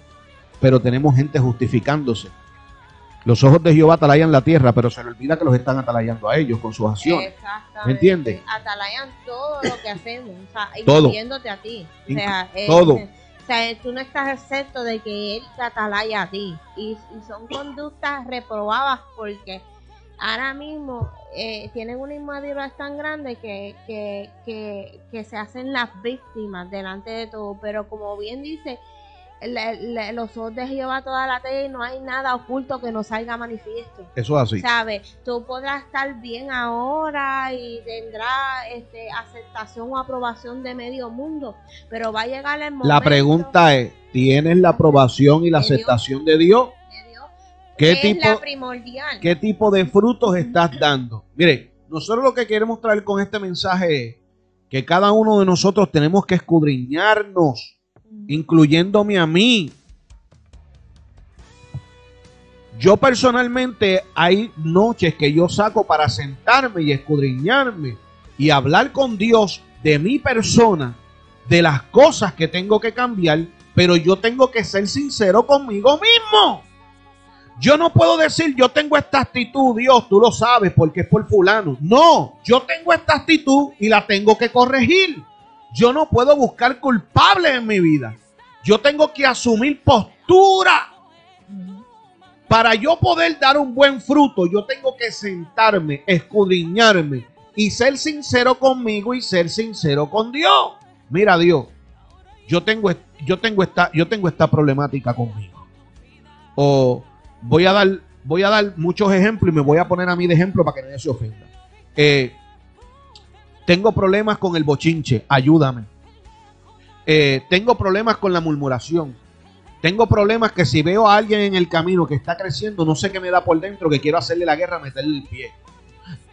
S1: pero tenemos gente justificándose. Los ojos de Jehová atalayan la tierra, pero se le olvida que los están atalayando a ellos con sus acciones. ¿Me entiendes?
S2: Atalayan todo lo que hacemos, o sea,
S1: incluyéndote
S2: a ti. O sea,
S1: todo.
S2: o sea, tú no estás excepto de que él te atalaya a ti. Y, y son conductas reprobadas porque ahora mismo eh, tienen una inmadurez tan grande que, que, que, se hacen las víctimas delante de todo. Pero como bien dice, los ojos de Jehová toda la tierra y no hay nada oculto que no salga manifiesto.
S1: Eso es así.
S2: ¿Sabes? Tú podrás estar bien ahora y tendrá este, aceptación o aprobación de medio mundo, pero va a llegar el momento.
S1: La pregunta es: ¿tienes la aprobación y la aceptación de Dios? ¿Qué tipo, ¿Qué tipo de frutos estás dando? Mire, nosotros lo que queremos traer con este mensaje es que cada uno de nosotros tenemos que escudriñarnos, incluyéndome a mí. Yo personalmente hay noches que yo saco para sentarme y escudriñarme y hablar con Dios de mi persona, de las cosas que tengo que cambiar, pero yo tengo que ser sincero conmigo mismo. Yo no puedo decir, yo tengo esta actitud, Dios, tú lo sabes porque es por fulano. No, yo tengo esta actitud y la tengo que corregir. Yo no puedo buscar culpables en mi vida. Yo tengo que asumir postura. Para yo poder dar un buen fruto, yo tengo que sentarme, escudriñarme y ser sincero conmigo y ser sincero con Dios. Mira, Dios, yo tengo, yo tengo, esta, yo tengo esta problemática conmigo. O voy a dar, voy a dar muchos ejemplos y me voy a poner a mí de ejemplo para que nadie se ofenda. Eh, tengo problemas con el bochinche, ayúdame. Eh, tengo problemas con la murmuración. Tengo problemas que si veo a alguien en el camino que está creciendo, no sé qué me da por dentro, que quiero hacerle la guerra, meterle el pie.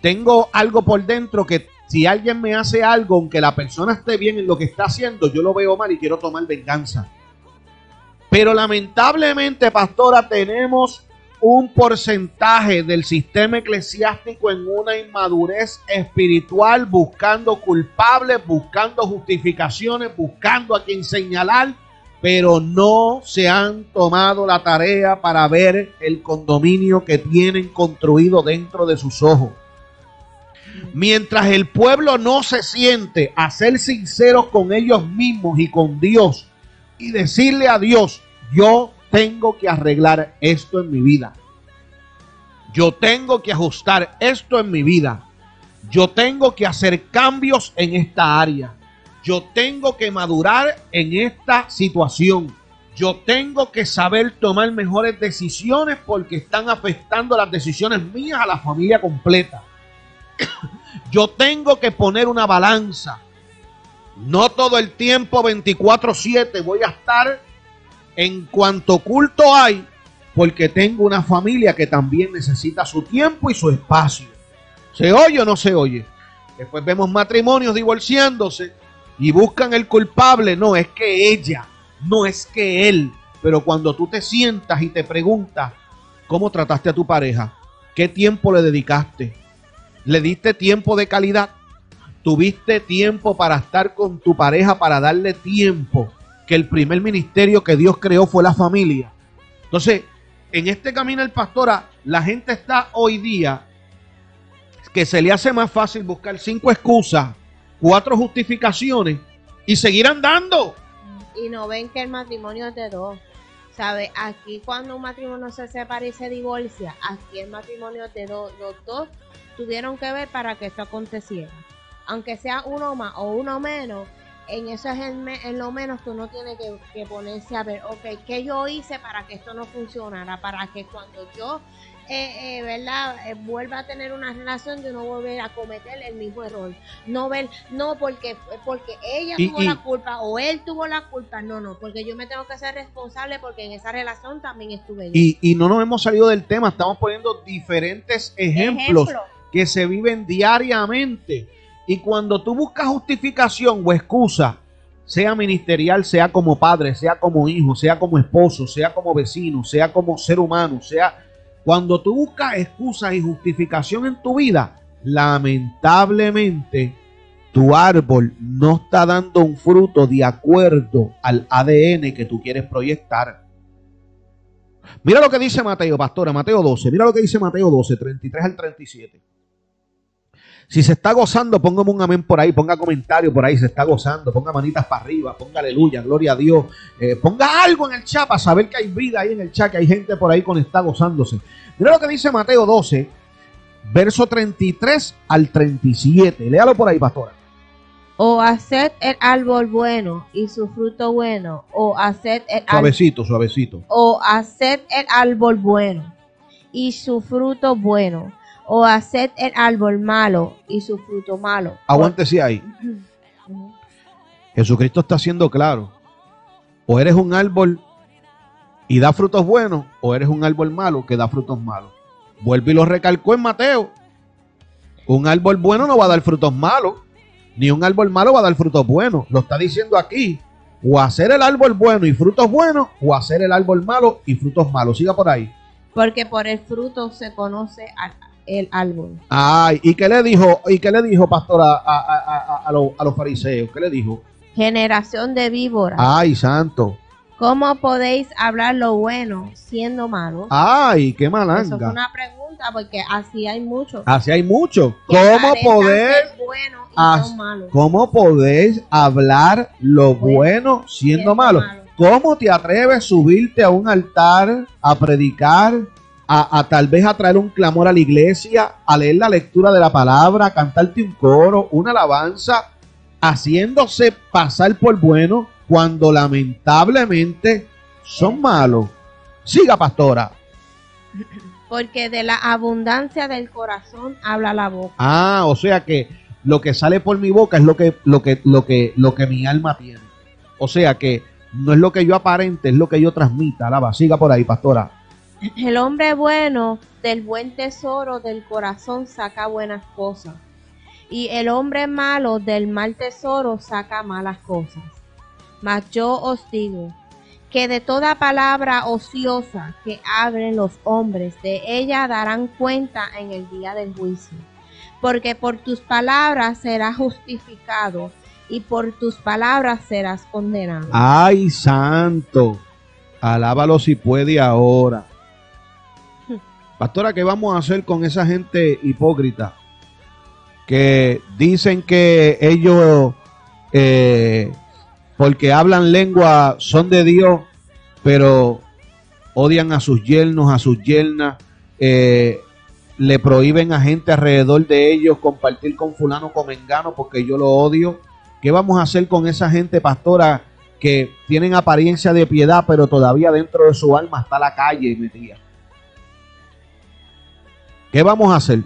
S1: Tengo algo por dentro que si alguien me hace algo, aunque la persona esté bien en lo que está haciendo, yo lo veo mal y quiero tomar venganza. Pero lamentablemente, pastora, tenemos un porcentaje del sistema eclesiástico en una inmadurez espiritual, buscando culpables, buscando justificaciones, buscando a quien señalar, pero no se han tomado la tarea para ver el condominio que tienen construido dentro de sus ojos. Mientras el pueblo no se siente a ser sinceros con ellos mismos y con Dios y decirle a Dios, yo tengo que arreglar esto en mi vida. Yo tengo que ajustar esto en mi vida. Yo tengo que hacer cambios en esta área. Yo tengo que madurar en esta situación. Yo tengo que saber tomar mejores decisiones porque están afectando las decisiones mías a la familia completa. Yo tengo que poner una balanza. No todo el tiempo 24/7 voy a estar en cuanto culto hay, porque tengo una familia que también necesita su tiempo y su espacio. ¿Se oye o no se oye? Después vemos matrimonios divorciándose y buscan el culpable. No, es que ella, no es que él. Pero cuando tú te sientas y te preguntas, ¿cómo trataste a tu pareja? ¿Qué tiempo le dedicaste? ¿Le diste tiempo de calidad? ¿Tuviste tiempo para estar con tu pareja, para darle tiempo? que el primer ministerio que Dios creó fue la familia. Entonces, en este camino el pastora, la gente está hoy día que se le hace más fácil buscar cinco excusas, cuatro justificaciones y seguir andando.
S2: Y no ven que el matrimonio es de dos. ¿Sabe? Aquí cuando un matrimonio se separa y se divorcia, aquí el matrimonio es de dos. Los dos tuvieron que ver para que esto aconteciera. Aunque sea uno más o uno menos, en eso es en, lo menos que uno tiene que, ponerse a ver, ok, ¿qué yo hice para que esto no funcionara? Para que cuando yo, eh, eh, ¿verdad?, eh, vuelva a tener una relación, de no volver a cometer el mismo error. No ver, no porque, porque ella tuvo la culpa o él tuvo la culpa, no, no, porque yo me tengo que ser responsable porque en esa relación también estuve yo.
S1: Y, y no nos hemos salido del tema, estamos poniendo diferentes ejemplos. que se viven diariamente y cuando tú buscas justificación o excusa, sea ministerial, sea como padre, sea como hijo, sea como esposo, sea como vecino, sea como ser humano, sea cuando tú buscas excusas y justificación en tu vida, lamentablemente tu árbol no está dando un fruto de acuerdo al ADN que tú quieres proyectar. Mira lo que dice Mateo, pastora, Mateo 12. Mira lo que dice Mateo 12, 33 al 37. Si se está gozando, póngame un amén por ahí, ponga comentario por ahí, se está gozando, ponga manitas para arriba, ponga aleluya, gloria a Dios, eh, ponga algo en el chat para saber que hay vida ahí en el chat, que hay gente por ahí con está gozándose. Mira lo que dice Mateo 12, verso 33 al 37. Léalo por ahí, pastora.
S2: O haced el árbol bueno y su fruto bueno, o haced el
S1: Suavecito, suavecito.
S2: O haced el árbol bueno y su fruto bueno o haced el árbol malo y su fruto malo.
S1: Aguántese ahí. Jesucristo está siendo claro. O eres un árbol y da frutos buenos, o eres un árbol malo que da frutos malos. Vuelve y lo recalcó en Mateo. Un árbol bueno no va a dar frutos malos, ni un árbol malo va a dar frutos buenos. Lo está diciendo aquí. O hacer el árbol bueno y frutos buenos, o hacer el árbol malo y frutos malos. Siga por ahí.
S2: Porque por el fruto se conoce al el árbol.
S1: Ay, ¿y qué le dijo, y qué le dijo, pastora, a, a, los fariseos? ¿Qué le dijo?
S2: Generación de víboras.
S1: Ay, santo.
S2: ¿Cómo podéis hablar lo bueno siendo malo?
S1: Ay, qué malanga. Eso
S2: fue una pregunta porque así hay muchos.
S1: Así hay muchos. ¿Cómo poder, cómo podéis hablar lo bueno, siendo, malo? ¿Cómo te atreves a subirte a un altar a predicar, a, a, tal vez a traer un clamor a la iglesia, a leer la lectura de la palabra, a cantarte un coro, una alabanza, haciéndose pasar por bueno cuando lamentablemente son malos? Siga, pastora.
S2: Porque de la abundancia del corazón habla la boca.
S1: Ah, o sea que lo que sale por mi boca es lo que, lo que, lo que, lo que mi alma tiene. O sea que no es lo que yo aparente, es lo que yo transmita. Alaba, siga por ahí, pastora.
S2: El hombre bueno del buen tesoro del corazón saca buenas cosas. Y el hombre malo del mal tesoro saca malas cosas. Mas yo os digo, que de toda palabra ociosa que hablen los hombres, de ella darán cuenta en el día del juicio. Porque por tus palabras serás justificado y por tus palabras serás condenado.
S1: Ay, santo, alábalo si puede ahora. Pastora, ¿qué vamos a hacer con esa gente hipócrita? Que dicen que ellos eh, porque hablan lengua, son de Dios, pero odian a sus yernos, a sus yernas, eh, le prohíben a gente alrededor de ellos compartir con fulano, con mengano, porque yo lo odio. ¿Qué vamos a hacer con esa gente, pastora, que tienen apariencia de piedad, pero todavía dentro de su alma está la calle metida? ¿Qué vamos a hacer?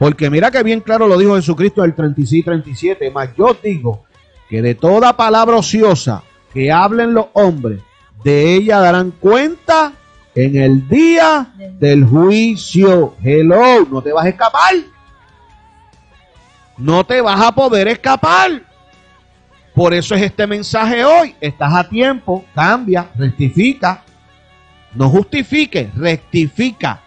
S1: Porque mira que bien claro lo dijo Jesucristo el 36 y 37, más yo digo que de toda palabra ociosa que hablen los hombres, de ella darán cuenta en el día del juicio. Hello, no te vas a escapar. No te vas a poder escapar. Por eso es este mensaje hoy. Estás a tiempo, cambia, rectifica. No justifiques, rectifica.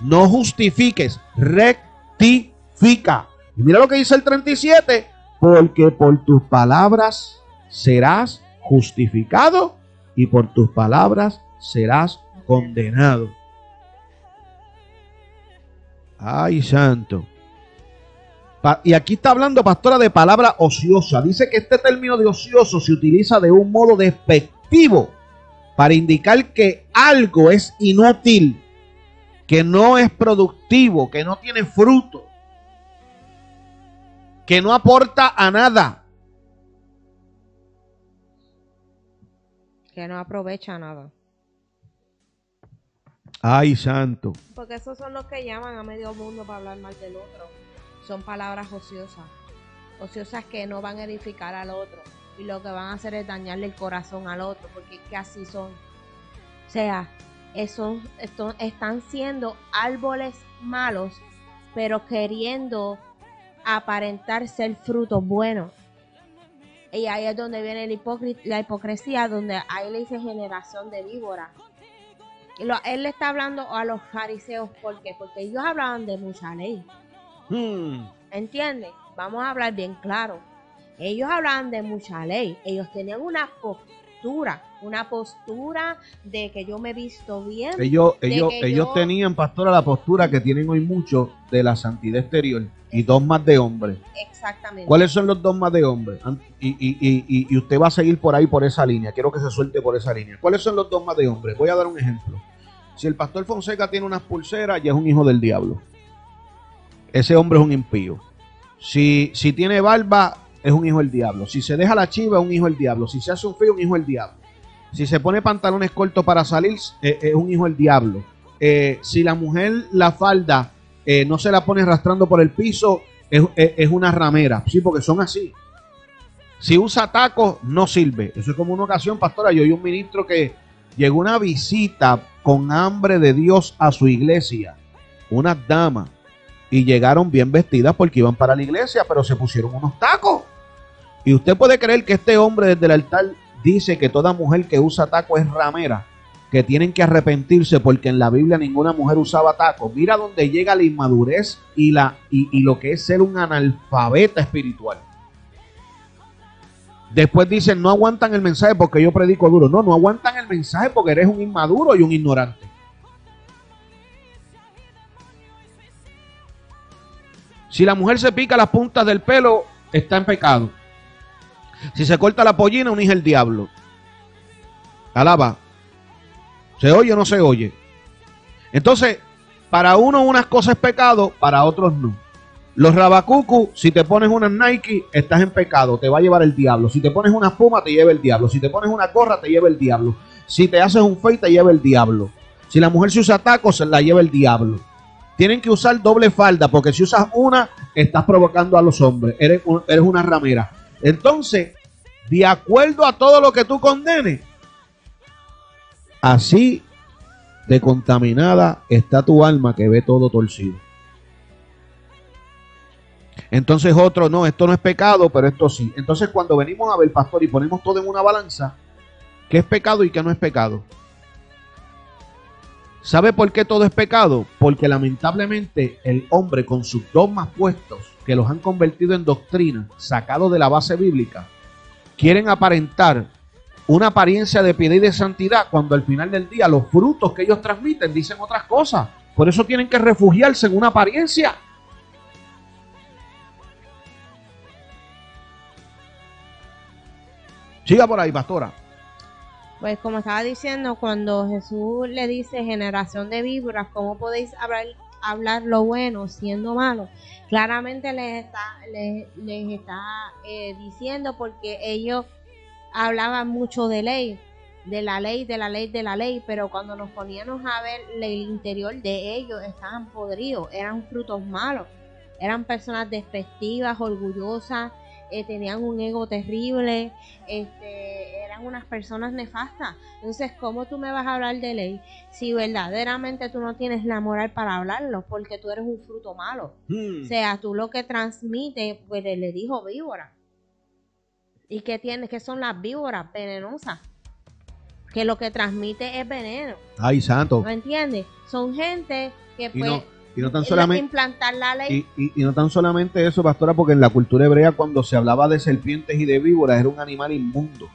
S1: No justifiques, rectifica. Y mira lo que dice el 37 porque por tus palabras serás justificado y por tus palabras serás condenado. Ay, santo. Y aquí está hablando, pastora, de palabra ociosa. Dice que este término de ocioso se utiliza de un modo despectivo para indicar que algo es inútil, que no es productivo, que no tiene fruto que no aporta a nada.
S2: Que no aprovecha nada.
S1: Ay, santo.
S2: Porque esos son los que llaman a medio mundo para hablar mal del otro. Son palabras ociosas. Ociosas que no van a edificar al otro. Y lo que van a hacer es dañarle el corazón al otro. Porque que así son. O sea, esos, están siendo árboles malos, pero queriendo aparentar ser fruto bueno. Y ahí es donde viene la hipocresía, donde ahí le dice generación de víbora. él le está hablando a los fariseos, ¿por qué? Porque ellos hablaban de mucha ley. Hmm. ¿Entiendes? Vamos a hablar bien claro. Ellos hablaban de mucha ley. Ellos tenían una postura, una postura de que yo me he visto bien.
S1: Ellos, ellos, ellos tenían, pastora, la postura que tienen hoy mucho de la santidad exterior y dos más de hombre.
S2: Exactamente.
S1: ¿Cuáles son los dos más de hombre? Y, y, y, y, usted va a seguir por ahí, por esa línea. Quiero que se suelte por esa línea. ¿Cuáles son los dos más de hombre? Voy a dar un ejemplo. Si el pastor Fonseca tiene unas pulseras, ya es un hijo del diablo. Ese hombre es un impío. Si, si tiene barba, es un hijo del diablo. Si se deja la chiva, es un hijo del diablo. Si se hace un frío, un hijo del diablo. Si se pone pantalones cortos para salir, eh, es un hijo del diablo. Eh, si la mujer la falda eh, no se la pone arrastrando por el piso, es, una ramera. Sí, porque son así. Si usa tacos, no sirve. Eso es como una ocasión, pastora. Yo oí un ministro que llegó una visita con hambre de Dios a su iglesia. Unas damas. Y llegaron bien vestidas porque iban para la iglesia, pero se pusieron unos tacos. Y usted puede creer que este hombre desde el altar dice que toda mujer que usa taco es ramera, que tienen que arrepentirse porque en la Biblia ninguna mujer usaba taco. Mira dónde llega la inmadurez y, la, y, y lo que es ser un analfabeta espiritual. Después dicen, no aguantan el mensaje porque yo predico duro. No, no aguantan el mensaje porque eres un inmaduro y un ignorante. Si la mujer se pica las puntas del pelo, está en pecado. Si se corta la pollina, unige el diablo. Alaba. ¿Se oye o no se oye? Entonces, para uno unas cosas es pecado, para otros no. Los rabacucu, si te pones unas Nike, estás en pecado, te va a llevar el diablo. Si te pones una puma, te lleva el diablo. Si te pones una gorra, te lleva el diablo. Si te haces un fake, te lleva el diablo. Si la mujer se usa tacos, se la lleva el diablo. Tienen que usar doble falda, porque si usas una, estás provocando a los hombres. Eres, eres una ramera. Entonces, de acuerdo a todo lo que tú condenes, así de contaminada está tu alma que ve todo torcido. Entonces otro, no, esto no es pecado, pero esto sí. Entonces cuando venimos a ver, pastor, y ponemos todo en una balanza, ¿qué es pecado y qué no es pecado? ¿Sabe por qué todo es pecado? Porque lamentablemente el hombre con sus dogmas puestos, que los han convertido en doctrina, sacados de la base bíblica, quieren aparentar una apariencia de piedad y de santidad cuando al final del día los frutos que ellos transmiten dicen otras cosas. Por eso tienen que refugiarse en una apariencia. Siga por ahí, pastora.
S2: Pues como estaba diciendo, cuando Jesús le dice generación de víboras, ¿cómo podéis hablar, hablar lo bueno siendo malo? Claramente les está, les, está eh, diciendo porque ellos hablaban mucho de ley, de la ley, de la ley, de la ley, pero cuando nos poníamos a ver el interior de ellos, estaban podridos, eran frutos malos, eran personas despectivas, orgullosas, eh, tenían un ego terrible, este, eran unas personas nefastas. Entonces, ¿cómo tú me vas a hablar de ley si verdaderamente tú no tienes la moral para hablarlo? Porque tú eres un fruto malo. Hmm. O sea, tú lo que transmite, pues le dijo víbora. ¿Y qué tiene? ¿Qué son las víboras venenosas? Que lo que transmite es veneno.
S1: Ay, santo.
S2: ¿No entiendes? Son gente que pues,
S1: y no tan solamente
S2: implantar la ley.
S1: Y, no tan solamente eso, pastora, porque en la cultura hebrea cuando se hablaba de serpientes y de víboras era un animal inmundo.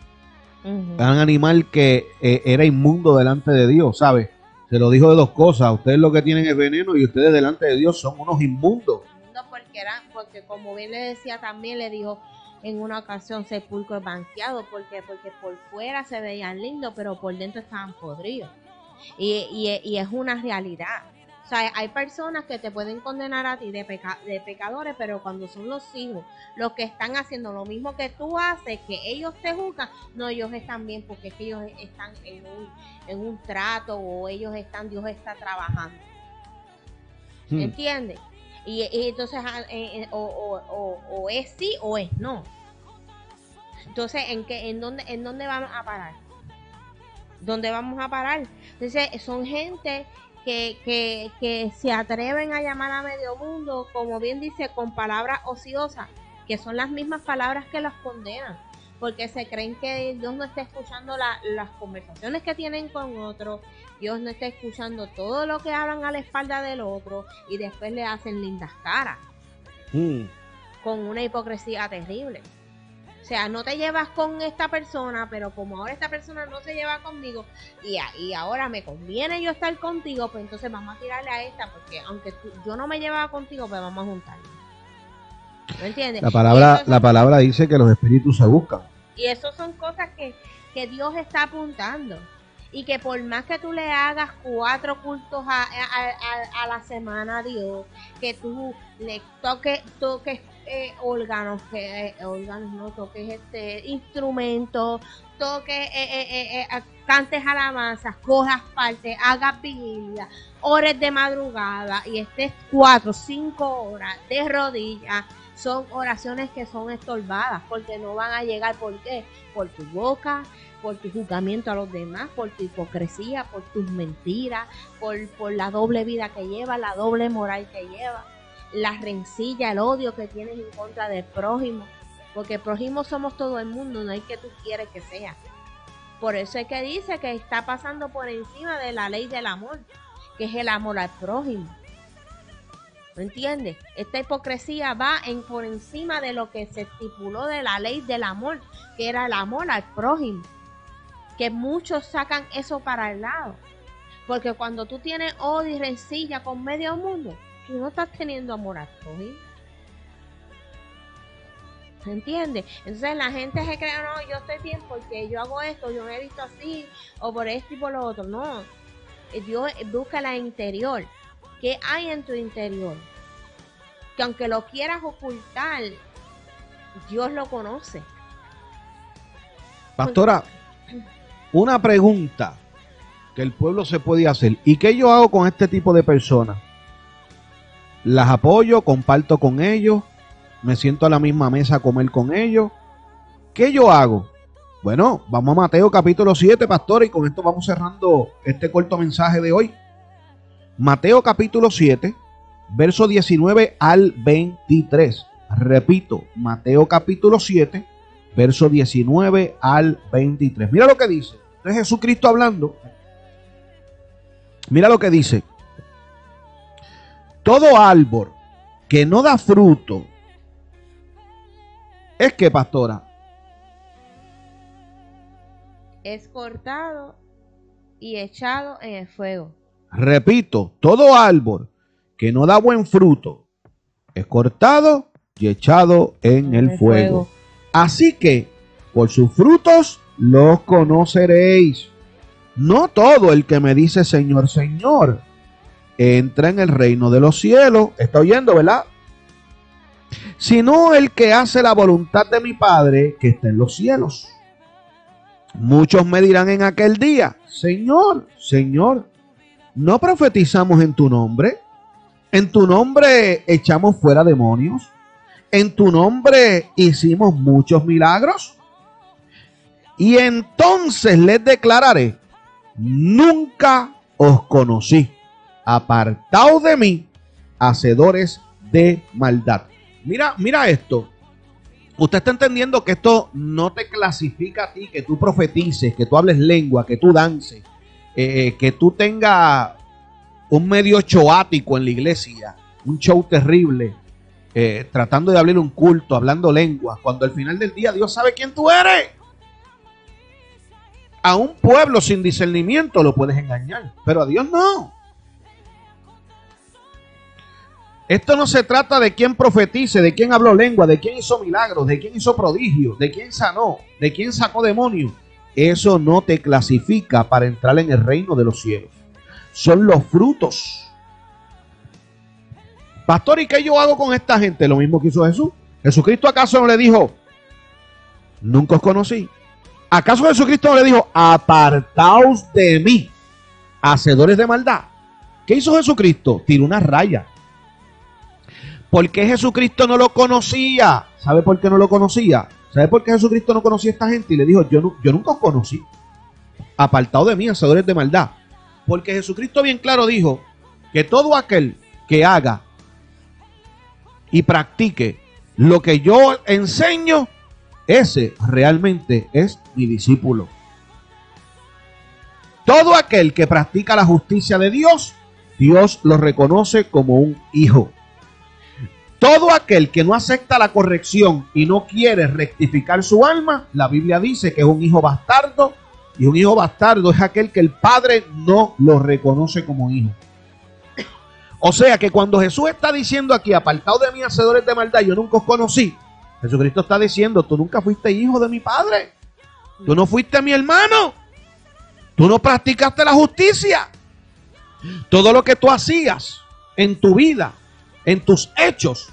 S1: Era un animal que eh, era inmundo delante de Dios, ¿sabes? Se lo dijo de dos cosas. Ustedes lo que tienen es veneno y ustedes delante de Dios son unos inmundos.
S2: No, porque, era, porque como bien le decía también, le dijo en una ocasión sepulcro banqueado, porque porque por fuera se veían lindos, pero por dentro estaban podridos. Y, y, y es una realidad sea, hay personas que te pueden condenar a ti de, de pecadores, pero cuando son los hijos los que están haciendo lo mismo que tú haces, que ellos te juzgan, no, ellos están bien porque es que ellos están en un, en un trato o ellos están, Dios está trabajando. Hmm. ¿Entiendes? Y, entonces, ah, eh, eh, o, es sí o es no. Entonces, ¿en qué, en dónde, en dónde vamos a parar? ¿Dónde vamos a parar? Entonces, son gente que, que, que se atreven a llamar a medio mundo, como bien dice, con palabras ociosas, que son las mismas palabras que las condenan, porque se creen que Dios no está escuchando las conversaciones que tienen con otros, Dios no está escuchando todo lo que hablan a la espalda del otro y después le hacen lindas caras, mm. con una hipocresía terrible. O sea, no te llevas con esta persona, pero como ahora esta persona no se lleva conmigo y, y ahora me conviene yo estar contigo, pues entonces vamos a tirarle a esta, porque aunque yo no me llevaba contigo, pues vamos a juntarnos. ¿No entiendes?
S1: La palabra, la palabra dice que los espíritus se buscan.
S2: Y eso son cosas que, que Dios está apuntando y que por más que tú le hagas cuatro cultos a, a, a, la semana a Dios, que tú le toques, toques eh, órganos, que eh, órganos no toques este instrumentos, toques, eh, eh, cantes alabanzas, cojas partes, hagas vigilia, ores de madrugada y estés cuatro, cinco horas de rodillas, son oraciones que son estorbadas porque no van a llegar, ¿por qué? Por tu boca, por tu juzgamiento a los demás, por tu hipocresía, por tus mentiras, por, por la doble vida que lleva, la doble moral que lleva la rencilla, el odio que tienes en contra del prójimo. Porque prójimo somos todo el mundo, no hay que tú quieres que sea. Por eso es que dice que está pasando por encima de la ley del amor, que es el amor al prójimo. ¿Me entiendes? Esta hipocresía va en, por encima de lo que se estipuló de la ley del amor, que era el amor al prójimo. Que muchos sacan eso para el lado. Porque cuando tú tienes odio y rencilla con medio mundo, no estás teniendo amor a prójimo. ¿Se entiende? Entonces la gente se cree, no, yo estoy bien porque yo hago esto, yo me he visto así, o por esto y por lo otro. No, Dios busca la interior. ¿Qué hay en tu interior? Que aunque lo quieras ocultar, Dios lo conoce.
S1: Pastora, una pregunta que el pueblo se puede hacer. ¿Y qué yo hago con este tipo de personas? Las apoyo, comparto con ellos, me siento a la misma mesa a comer con ellos. ¿Qué yo hago? Bueno, vamos a Mateo capítulo 7, pastor, y con esto vamos cerrando este corto mensaje de hoy. Mateo capítulo 7, verso 19 al 23. Repito, Mateo capítulo 7, verso 19 al 23. Mira lo que dice. Es Jesucristo hablando. Mira lo que dice. Todo árbol que no da fruto es que, pastora,
S2: es cortado y echado en el fuego.
S1: Repito, todo árbol que no da buen fruto es cortado y echado en, el, fuego. Así que por sus frutos los conoceréis. No todo el que me dice Señor, Señor, entra en el reino de los cielos. Está oyendo, ¿verdad? Sino el que hace la voluntad de mi Padre que está en los cielos. Muchos me dirán en aquel día, Señor, Señor, ¿no profetizamos en tu nombre? ¿En tu nombre echamos fuera demonios? ¿En tu nombre hicimos muchos milagros? Y entonces les declararé, nunca os conocí, apartaos de mí, hacedores de maldad. Mira, mira esto. Usted está entendiendo que esto no te clasifica a ti, que tú profetices, que tú hables lengua, que tú dances, eh, que tú tengas un medio choático en la iglesia, un show terrible, eh, tratando de abrir un culto, hablando lengua, cuando al final del día Dios sabe quién tú eres. A un pueblo sin discernimiento lo puedes engañar, pero a Dios no. Esto no se trata de quién profetice, de quién habló lengua, de quién hizo milagros, de quién hizo prodigios, de quién sanó, de quién sacó demonios. Eso no te clasifica para entrar en el reino de los cielos. Son los frutos. Pastor, ¿y qué yo hago con esta gente? Lo mismo que hizo Jesús. ¿Jesucristo acaso no le dijo, nunca os conocí? ¿Acaso Jesucristo no le dijo, apartaos de mí, hacedores de maldad? ¿Qué hizo Jesucristo? Tiró una raya ¿Por qué Jesucristo no lo conocía? ¿Sabe por qué no lo conocía? ¿Sabe por qué Jesucristo no conocía a esta gente? Y le dijo, yo, yo nunca os conocí. Apartado de mí, hacedores de maldad. Porque Jesucristo bien claro dijo que todo aquel que haga y practique lo que yo enseño, ese realmente es mi discípulo. Todo aquel que practica la justicia de Dios, Dios lo reconoce como un hijo. Todo aquel que no acepta la corrección y no quiere rectificar su alma, la Biblia dice que es un hijo bastardo y un hijo bastardo es aquel que el padre no lo reconoce como hijo. O sea que cuando Jesús está diciendo aquí, apartado de mí, hacedores de maldad, yo nunca os conocí, Jesucristo está diciendo, tú nunca fuiste hijo de mi padre, tú no fuiste mi hermano, tú no practicaste la justicia. Todo lo que tú hacías en tu vida en tus hechos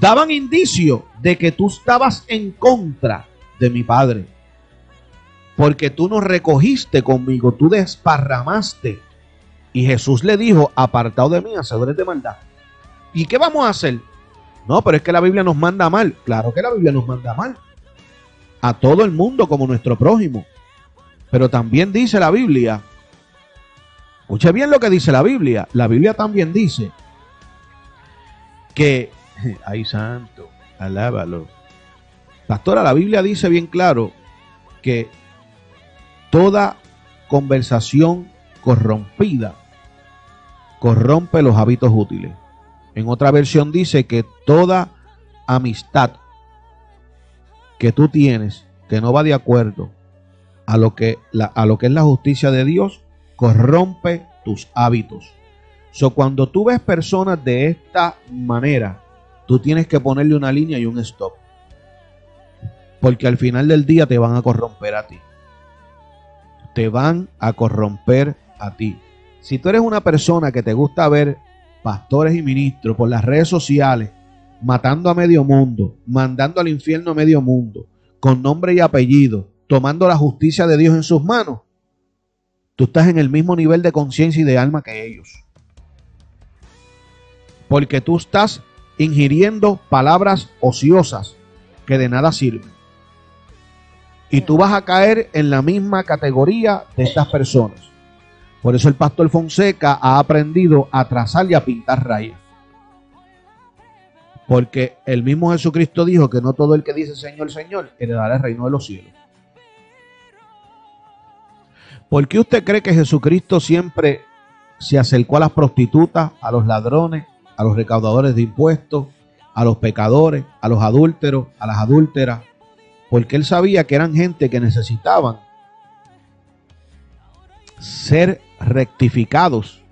S1: daban indicio de que tú estabas en contra de mi Padre. Porque tú no recogiste conmigo, tú desparramaste. Y Jesús le dijo, apartado de mí, hacedores de maldad. ¿Y qué vamos a hacer? No, pero es que la Biblia nos manda mal. Claro que la Biblia nos manda mal. A todo el mundo como nuestro prójimo. Pero también dice la Biblia, escuche bien lo que dice la Biblia. La Biblia también dice que, ay santo, alábalo. Pastora, la Biblia dice bien claro que toda conversación corrompida corrompe los hábitos útiles. En otra versión dice que toda amistad que tú tienes que no va de acuerdo a lo que, a lo que es la justicia de Dios, corrompe tus hábitos. So, cuando tú ves personas de esta manera, tú tienes que ponerle una línea y un stop. Porque al final del día te van a corromper a ti. Te van a corromper a ti. Si tú eres una persona que te gusta ver pastores y ministros por las redes sociales matando a medio mundo, mandando al infierno a medio mundo, con nombre y apellido, tomando la justicia de Dios en sus manos, tú estás en el mismo nivel de conciencia y de alma que ellos. Porque tú estás ingiriendo palabras ociosas que de nada sirven. Y tú vas a caer en la misma categoría de estas personas. Por eso el pastor Fonseca ha aprendido a trazar y a pintar rayas. Porque el mismo Jesucristo dijo que no todo el que dice Señor, Señor heredará el reino de los cielos. ¿Por qué usted cree que Jesucristo siempre se acercó a las prostitutas, a los ladrones, a los recaudadores de impuestos, a los pecadores, a los adúlteros, a las adúlteras? Porque él sabía que eran gente que necesitaban ser rectificados.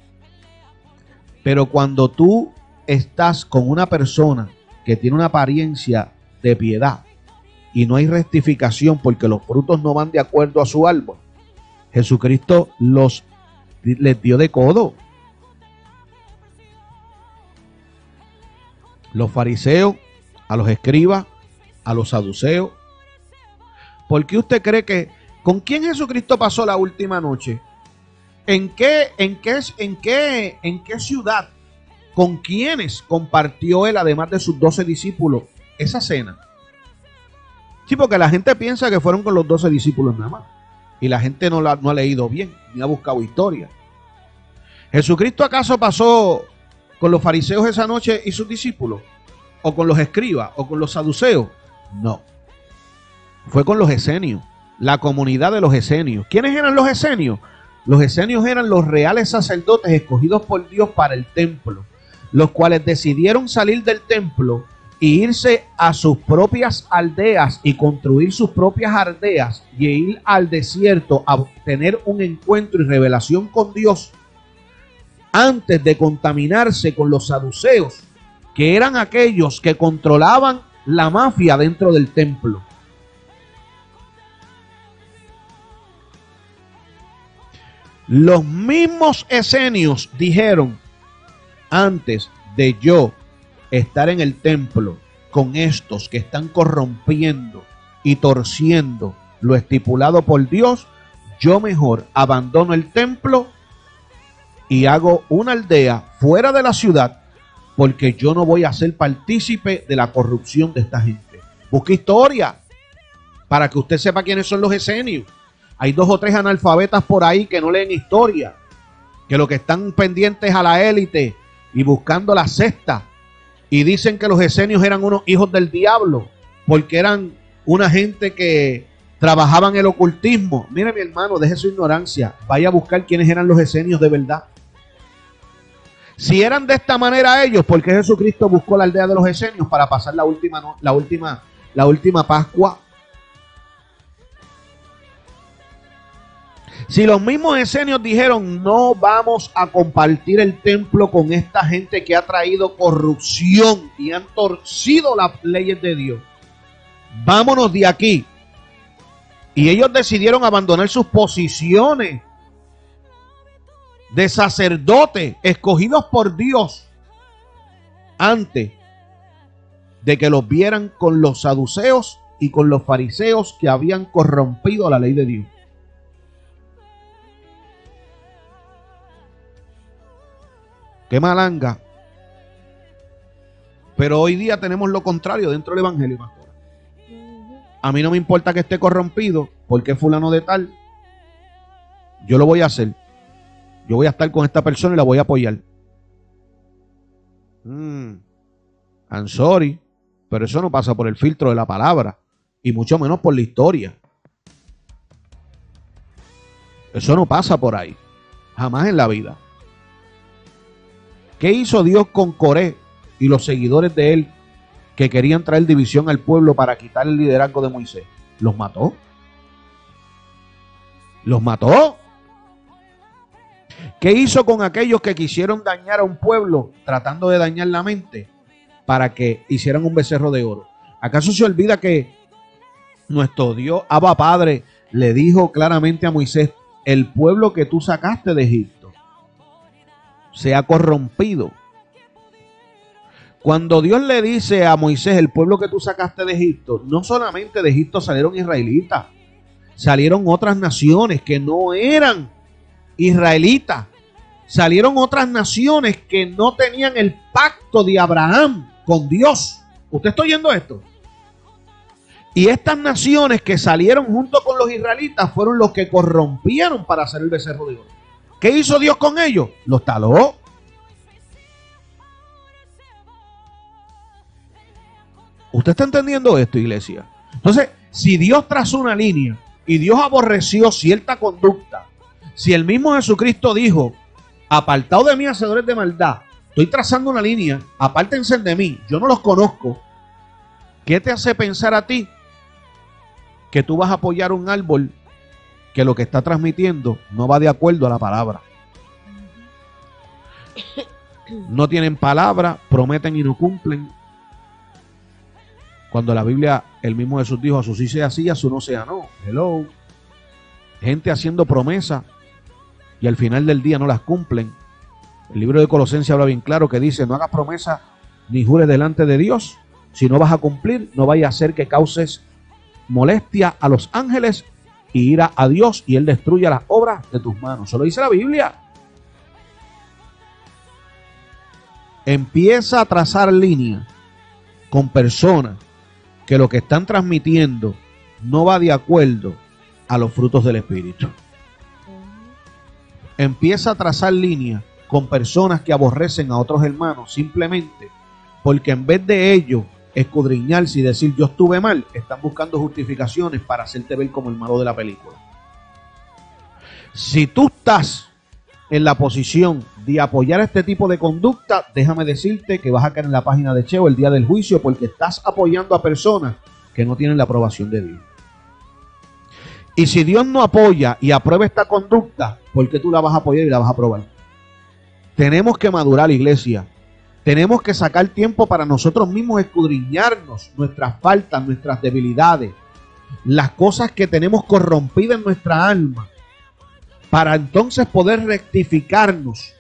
S1: Pero cuando tú estás con una persona que tiene una apariencia de piedad y no hay rectificación porque los frutos no van de acuerdo a su árbol, Jesucristo los les dio de codo. Los fariseos, a los escribas, a los saduceos. ¿Por qué usted cree que con quién Jesucristo pasó la última noche? ¿En qué, en qué, en qué, en qué ciudad con quienes compartió él, además de sus doce discípulos, esa cena. Sí, porque la gente piensa que fueron con los doce discípulos nada más. Y la gente no, la, no ha leído bien, ni ha buscado historia. ¿Jesucristo acaso pasó con los fariseos esa noche y sus discípulos? ¿O con los escribas? ¿O con los saduceos? No. Fue con los esenios, la comunidad de los esenios. ¿Quiénes eran los esenios? Los esenios eran los reales sacerdotes escogidos por Dios para el templo los cuales decidieron salir del templo e irse a sus propias aldeas y construir sus propias aldeas y ir al desierto a tener un encuentro y revelación con Dios antes de contaminarse con los saduceos, que eran aquellos que controlaban la mafia dentro del templo. Los mismos esenios dijeron, antes de yo estar en el templo con estos que están corrompiendo y torciendo lo estipulado por Dios, yo mejor abandono el templo y hago una aldea fuera de la ciudad porque yo no voy a ser partícipe de la corrupción de esta gente. Busque historia para que usted sepa quiénes son los esenios. Hay dos o tres analfabetas por ahí que no leen historia, que lo que están pendientes a la élite y buscando la cesta. Y dicen que los esenios eran unos hijos del diablo, porque eran una gente que trabajaban el ocultismo. Mire mi hermano, deje su ignorancia. Vaya a buscar quiénes eran los esenios de verdad. Si eran de esta manera ellos, porque Jesucristo buscó la aldea de los esenios para pasar la última, la última, la última Pascua Si los mismos esenios dijeron, no vamos a compartir el templo con esta gente que ha traído corrupción y han torcido las leyes de Dios, vámonos de aquí. Y ellos decidieron abandonar sus posiciones de sacerdotes escogidos por Dios antes de que los vieran con los saduceos y con los fariseos que habían corrompido la ley de Dios. Qué malanga. Pero hoy día tenemos lo contrario dentro del Evangelio, pastor. A mí no me importa que esté corrompido, porque fulano de tal. Yo lo voy a hacer. Yo voy a estar con esta persona y la voy a apoyar. Mm, I'm sorry, pero eso no pasa por el filtro de la palabra y mucho menos por la historia. Eso no pasa por ahí, jamás en la vida. ¿Qué hizo Dios con Coré y los seguidores de él que querían traer división al pueblo para quitar el liderazgo de Moisés? Los mató. Los mató. ¿Qué hizo con aquellos que quisieron dañar a un pueblo tratando de dañar la mente para que hicieran un becerro de oro? ¿Acaso se olvida que nuestro Dios, Abba Padre, le dijo claramente a Moisés, el pueblo que tú sacaste de Egipto se ha corrompido. Cuando Dios le dice a Moisés, el pueblo que tú sacaste de Egipto, no solamente de Egipto salieron israelitas, salieron otras naciones que no eran israelitas, salieron otras naciones que no tenían el pacto de Abraham con Dios. ¿Usted está oyendo esto? Y estas naciones que salieron junto con los israelitas fueron los que corrompieron para hacer el becerro de. ¿Qué hizo Dios con ellos? Los taló. ¿Usted está entendiendo esto, iglesia? Entonces, si Dios trazó una línea y Dios aborreció cierta conducta, si el mismo Jesucristo dijo, apartado de mí, hacedores de maldad, estoy trazando una línea, apártense de mí, yo no los conozco, ¿qué te hace pensar a ti que tú vas a apoyar un árbol que lo que está transmitiendo no va de acuerdo a la palabra. No tienen palabra, prometen y no cumplen. Cuando la Biblia, el mismo Jesús dijo, a su sí sea sí, a su no sea no. Hello. Gente haciendo promesas y al final del día no las cumplen. El libro de Colosenses habla bien claro que dice, no hagas promesas ni jures delante de Dios. Si no vas a cumplir, no vaya a hacer que causes molestia a los ángeles y ira a Dios y Él destruya las obras de tus manos. Eso lo dice la Biblia. Empieza a trazar línea con personas que lo que están transmitiendo no va de acuerdo a los frutos del Espíritu. Empieza a trazar línea con personas que aborrecen a otros hermanos simplemente porque en vez de ellos escudriñarse y decir yo estuve mal, están buscando justificaciones para hacerte ver como el malo de la película. Si tú estás en la posición de apoyar este tipo de conducta, déjame decirte que vas a caer en la página de Cheo el día del juicio porque estás apoyando a personas que no tienen la aprobación de Dios. Y si Dios no apoya y aprueba esta conducta, ¿por qué tú la vas a apoyar y la vas a aprobar? Tenemos que madurar, iglesia. Tenemos que sacar tiempo para nosotros mismos escudriñarnos nuestras faltas, nuestras debilidades, las cosas que tenemos corrompidas en nuestra alma, para entonces poder rectificarnos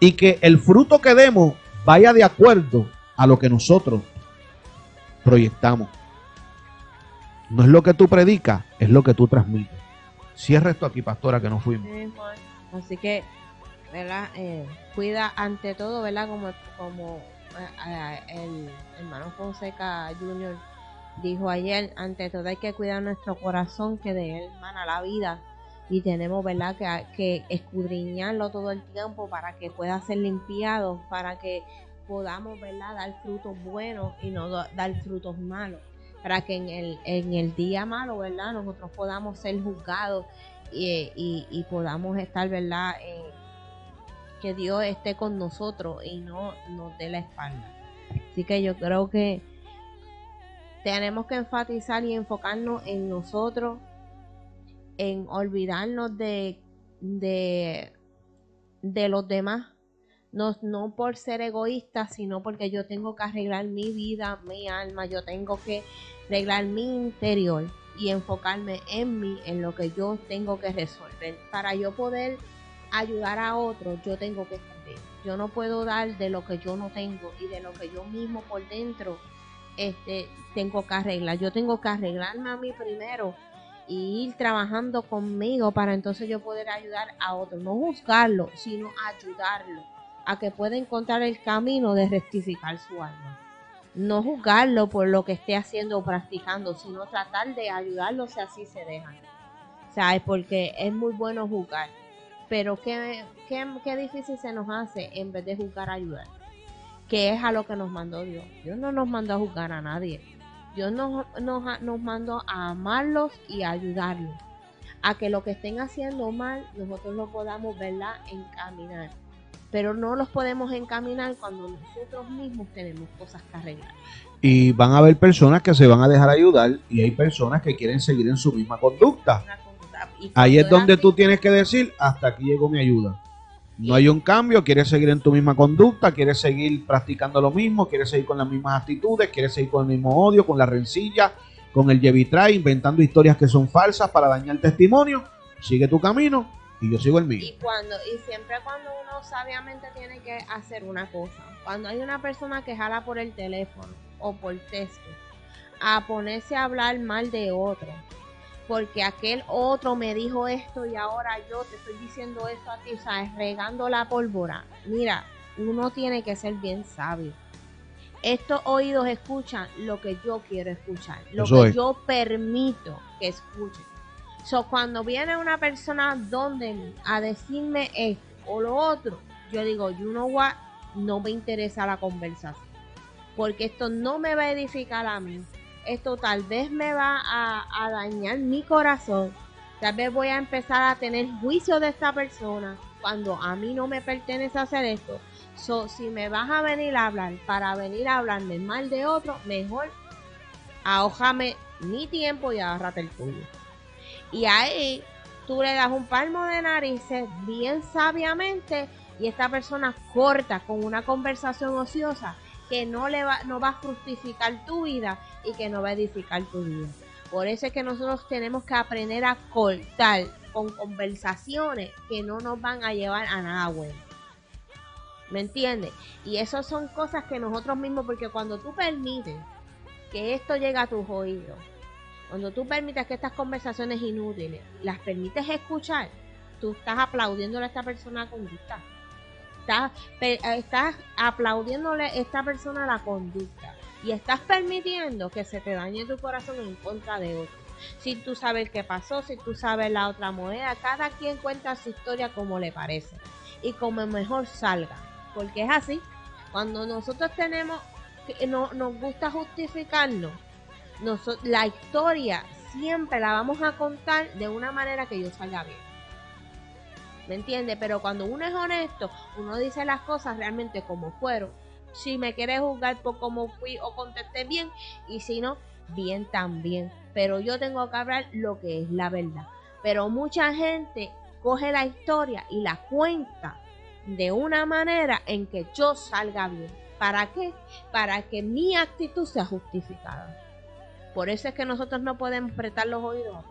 S1: y que el fruto que demos vaya de acuerdo a lo que nosotros proyectamos. No es lo que tú predicas, es lo que tú transmites. Cierra esto aquí, pastora, que no fuimos.
S2: Así que ¿verdad? Eh, cuida ante todo, ¿verdad? Como, como eh, el hermano Fonseca Jr. dijo ayer, ante todo hay que cuidar nuestro corazón, que de él mana la vida. Y tenemos, ¿verdad?, que, que escudriñarlo todo el tiempo para que pueda ser limpiado, para que podamos, ¿verdad?, dar frutos buenos y no dar frutos malos. Para que en el, en el día malo, ¿verdad?, nosotros podamos ser juzgados y, y, podamos estar, ¿verdad?, que Dios esté con nosotros y no nos dé la espalda. Así que yo creo que tenemos que enfatizar y enfocarnos en nosotros, en olvidarnos de, de los demás. No, no por ser egoísta, sino porque yo tengo que arreglar mi vida, mi alma, yo tengo que arreglar mi interior y enfocarme en mí, en lo que yo tengo que resolver, para yo poder ayudar a otros, yo tengo que estar Yo no puedo dar de lo que yo no tengo y de lo que yo mismo por dentro este, tengo que arreglar. Yo tengo que arreglarme a mí primero y ir trabajando conmigo para entonces yo poder ayudar a otros. No juzgarlo, sino ayudarlo a que pueda encontrar el camino de rectificar su alma. No juzgarlo por lo que esté haciendo o practicando, sino tratar de ayudarlo si así se dejan. O sea, es porque es muy bueno juzgar pero qué, qué, difícil se nos hace en vez de juzgar ayudar. Que es a lo que nos mandó Dios. Dios no nos mandó a juzgar a nadie. Dios nos, nos, nos mandó a amarlos y ayudarlos. A que lo que estén haciendo mal, nosotros lo podamos, ¿verdad?, encaminar. Pero no los podemos encaminar cuando nosotros mismos tenemos cosas que arreglar.
S1: Y van a haber personas que se van a dejar ayudar y hay personas que quieren seguir en su misma conducta. Ahí es donde tú tienes que decir, hasta aquí llegó mi ayuda. No hay un cambio, quieres seguir en tu misma conducta, quieres seguir practicando lo mismo, quieres seguir con las mismas actitudes, quieres seguir con el mismo odio, con la rencilla, con el Jevitray inventando historias que son falsas para dañar el testimonio. Sigue tu camino y yo sigo el mío.
S2: Y cuando y siempre cuando uno sabiamente tiene que hacer una cosa, cuando hay una persona que jala por el teléfono o por texto a ponerse a hablar mal de otro, porque aquel otro me dijo esto y ahora yo te estoy diciendo esto a ti, o sea, es regando la pólvora. Mira, uno tiene que ser bien sabio. Estos oídos escuchan lo que yo quiero escuchar, lo que yo permito que escuchen. So, cuando viene una persona donde a decirme esto o lo otro, yo digo, you know what, no me interesa la conversación. Porque esto no me va a edificar a mí. Esto tal vez me va a, dañar mi corazón. Tal vez voy a empezar a tener juicio de esta persona cuando a mí no me pertenece hacer esto. So, si me vas a venir a hablar para venir a hablarme mal de otro, mejor ahójame mi tiempo y agárrate el tuyo. Y ahí tú le das un palmo de narices bien sabiamente y esta persona corta con una conversación ociosa que no le va, no va a justificar tu vida y que no va a edificar tu vida. Por eso es que nosotros tenemos que aprender a cortar con conversaciones que no nos van a llevar a nada bueno. ¿Me entiendes? Y eso son cosas que nosotros mismos, porque cuando tú permites que esto llegue a tus oídos, cuando tú permites que estas conversaciones inútiles las permites escuchar, tú estás aplaudiéndole a esta persona conducta. Estás, estás aplaudiéndole a esta persona la conducta. Y estás permitiendo que se te dañe tu corazón en contra de otro. Si tú sabes qué pasó, si tú sabes la otra moneda, cada quien cuenta su historia como le parece y como mejor salga porque es así. Cuando nosotros tenemos, no, nos gusta justificarnos, la historia siempre la vamos a contar de una manera que yo salga bien. ¿Me entiendes? Pero cuando uno es honesto, uno dice las cosas realmente como fueron. Si me quieres juzgar por cómo fui o contesté bien, y si no, bien también. Pero yo tengo que hablar lo que es la verdad. Pero mucha gente coge la historia y la cuenta de una manera en que yo salga bien. ¿Para qué? Para que mi actitud sea justificada. Por eso es que nosotros no podemos prestar los oídos.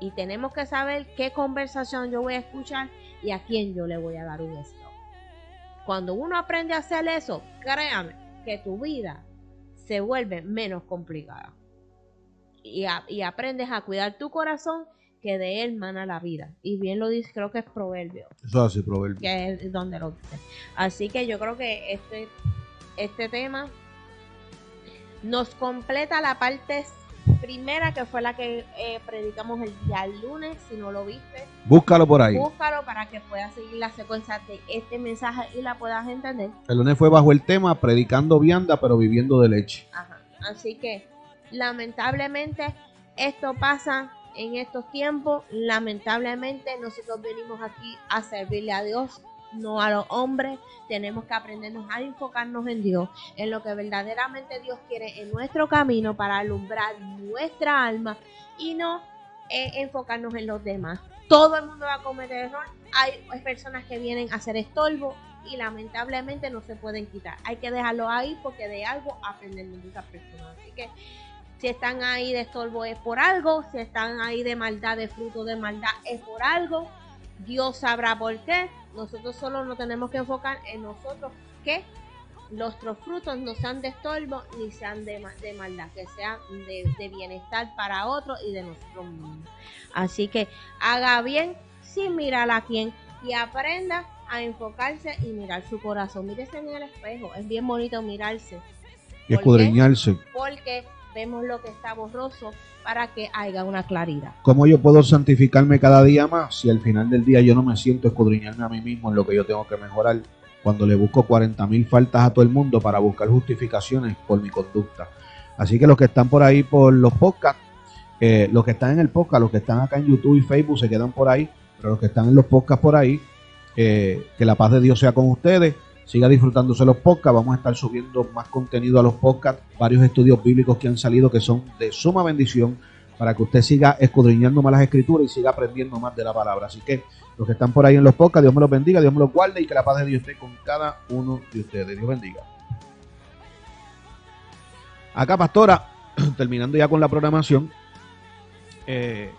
S2: Y tenemos que saber qué conversación yo voy a escuchar y a quién yo le voy a dar un esto. Cuando uno aprende a hacer eso, créame que tu vida se vuelve menos complicada. Y, y aprendes a cuidar tu corazón que de él mana la vida. Y bien lo dice, creo que es Proverbio.
S1: Eso hace Proverbio.
S2: Que es donde lo dice. Así que yo creo que este, este tema nos completa la parte primera que fue la que eh, predicamos el día lunes, si no lo viste.
S1: Búscalo por ahí.
S2: Búscalo para que puedas seguir la secuencia de este mensaje y la puedas entender.
S1: El lunes fue bajo el tema predicando vianda pero viviendo de leche.
S2: Ajá. Así que lamentablemente esto pasa en estos tiempos, lamentablemente, nosotros venimos aquí a servirle a Dios, no a los hombres. Tenemos que aprendernos a enfocarnos en Dios, en lo que verdaderamente Dios quiere en nuestro camino para alumbrar nuestra alma y no eh, enfocarnos en los demás. Todo el mundo va a cometer error. Hay personas que vienen a hacer estorbo y lamentablemente no se pueden quitar. Hay que dejarlo ahí porque de algo aprendemos de esas personas. Así que si están ahí de estorbo es por algo, si están ahí de maldad, de fruto de maldad es por algo. Dios sabrá por qué. Nosotros solo nos tenemos que enfocar en nosotros que nuestros frutos no sean de estorbo ni sean de, de maldad, que sean de, bienestar para otros y de nosotros mismos. Así que haga bien sin mirar a quién y aprenda a enfocarse y mirar su corazón. Mírese en el espejo, es bien bonito mirarse.
S1: Y escudriñarse.
S2: Porque vemos lo que está borroso para que haya una claridad.
S1: ¿Cómo yo puedo santificarme cada día más si al final del día yo no me siento escudriñarme a mí mismo en lo que yo tengo que mejorar? Cuando le busco 40 mil faltas a todo el mundo para buscar justificaciones por mi conducta. Así que los que están por ahí por los podcasts, eh, los que están en el podcast, los que están acá en YouTube y Facebook se quedan por ahí, pero los que están en los podcasts por ahí, eh, que la paz de Dios sea con ustedes siga disfrutándose los podcasts. Vamos a estar subiendo más contenido a los podcasts, varios estudios bíblicos que han salido que son de suma bendición para que usted siga escudriñando más las escrituras y siga aprendiendo más de la palabra. Así que los que están por ahí en los podcasts, Dios me los bendiga, Dios me los guarde y que la paz de Dios esté con cada uno de ustedes. Dios bendiga. Acá, pastora, terminando ya con la programación, eh,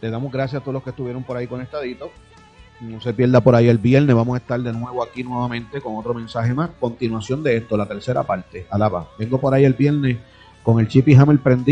S1: le damos gracias a todos los que estuvieron por ahí conectaditos. No se pierda por ahí el viernes. Vamos a estar de nuevo aquí nuevamente con otro mensaje más. Continuación de esto, la tercera parte. Alaba. Vengo por ahí el viernes con el chip y hammer prendido.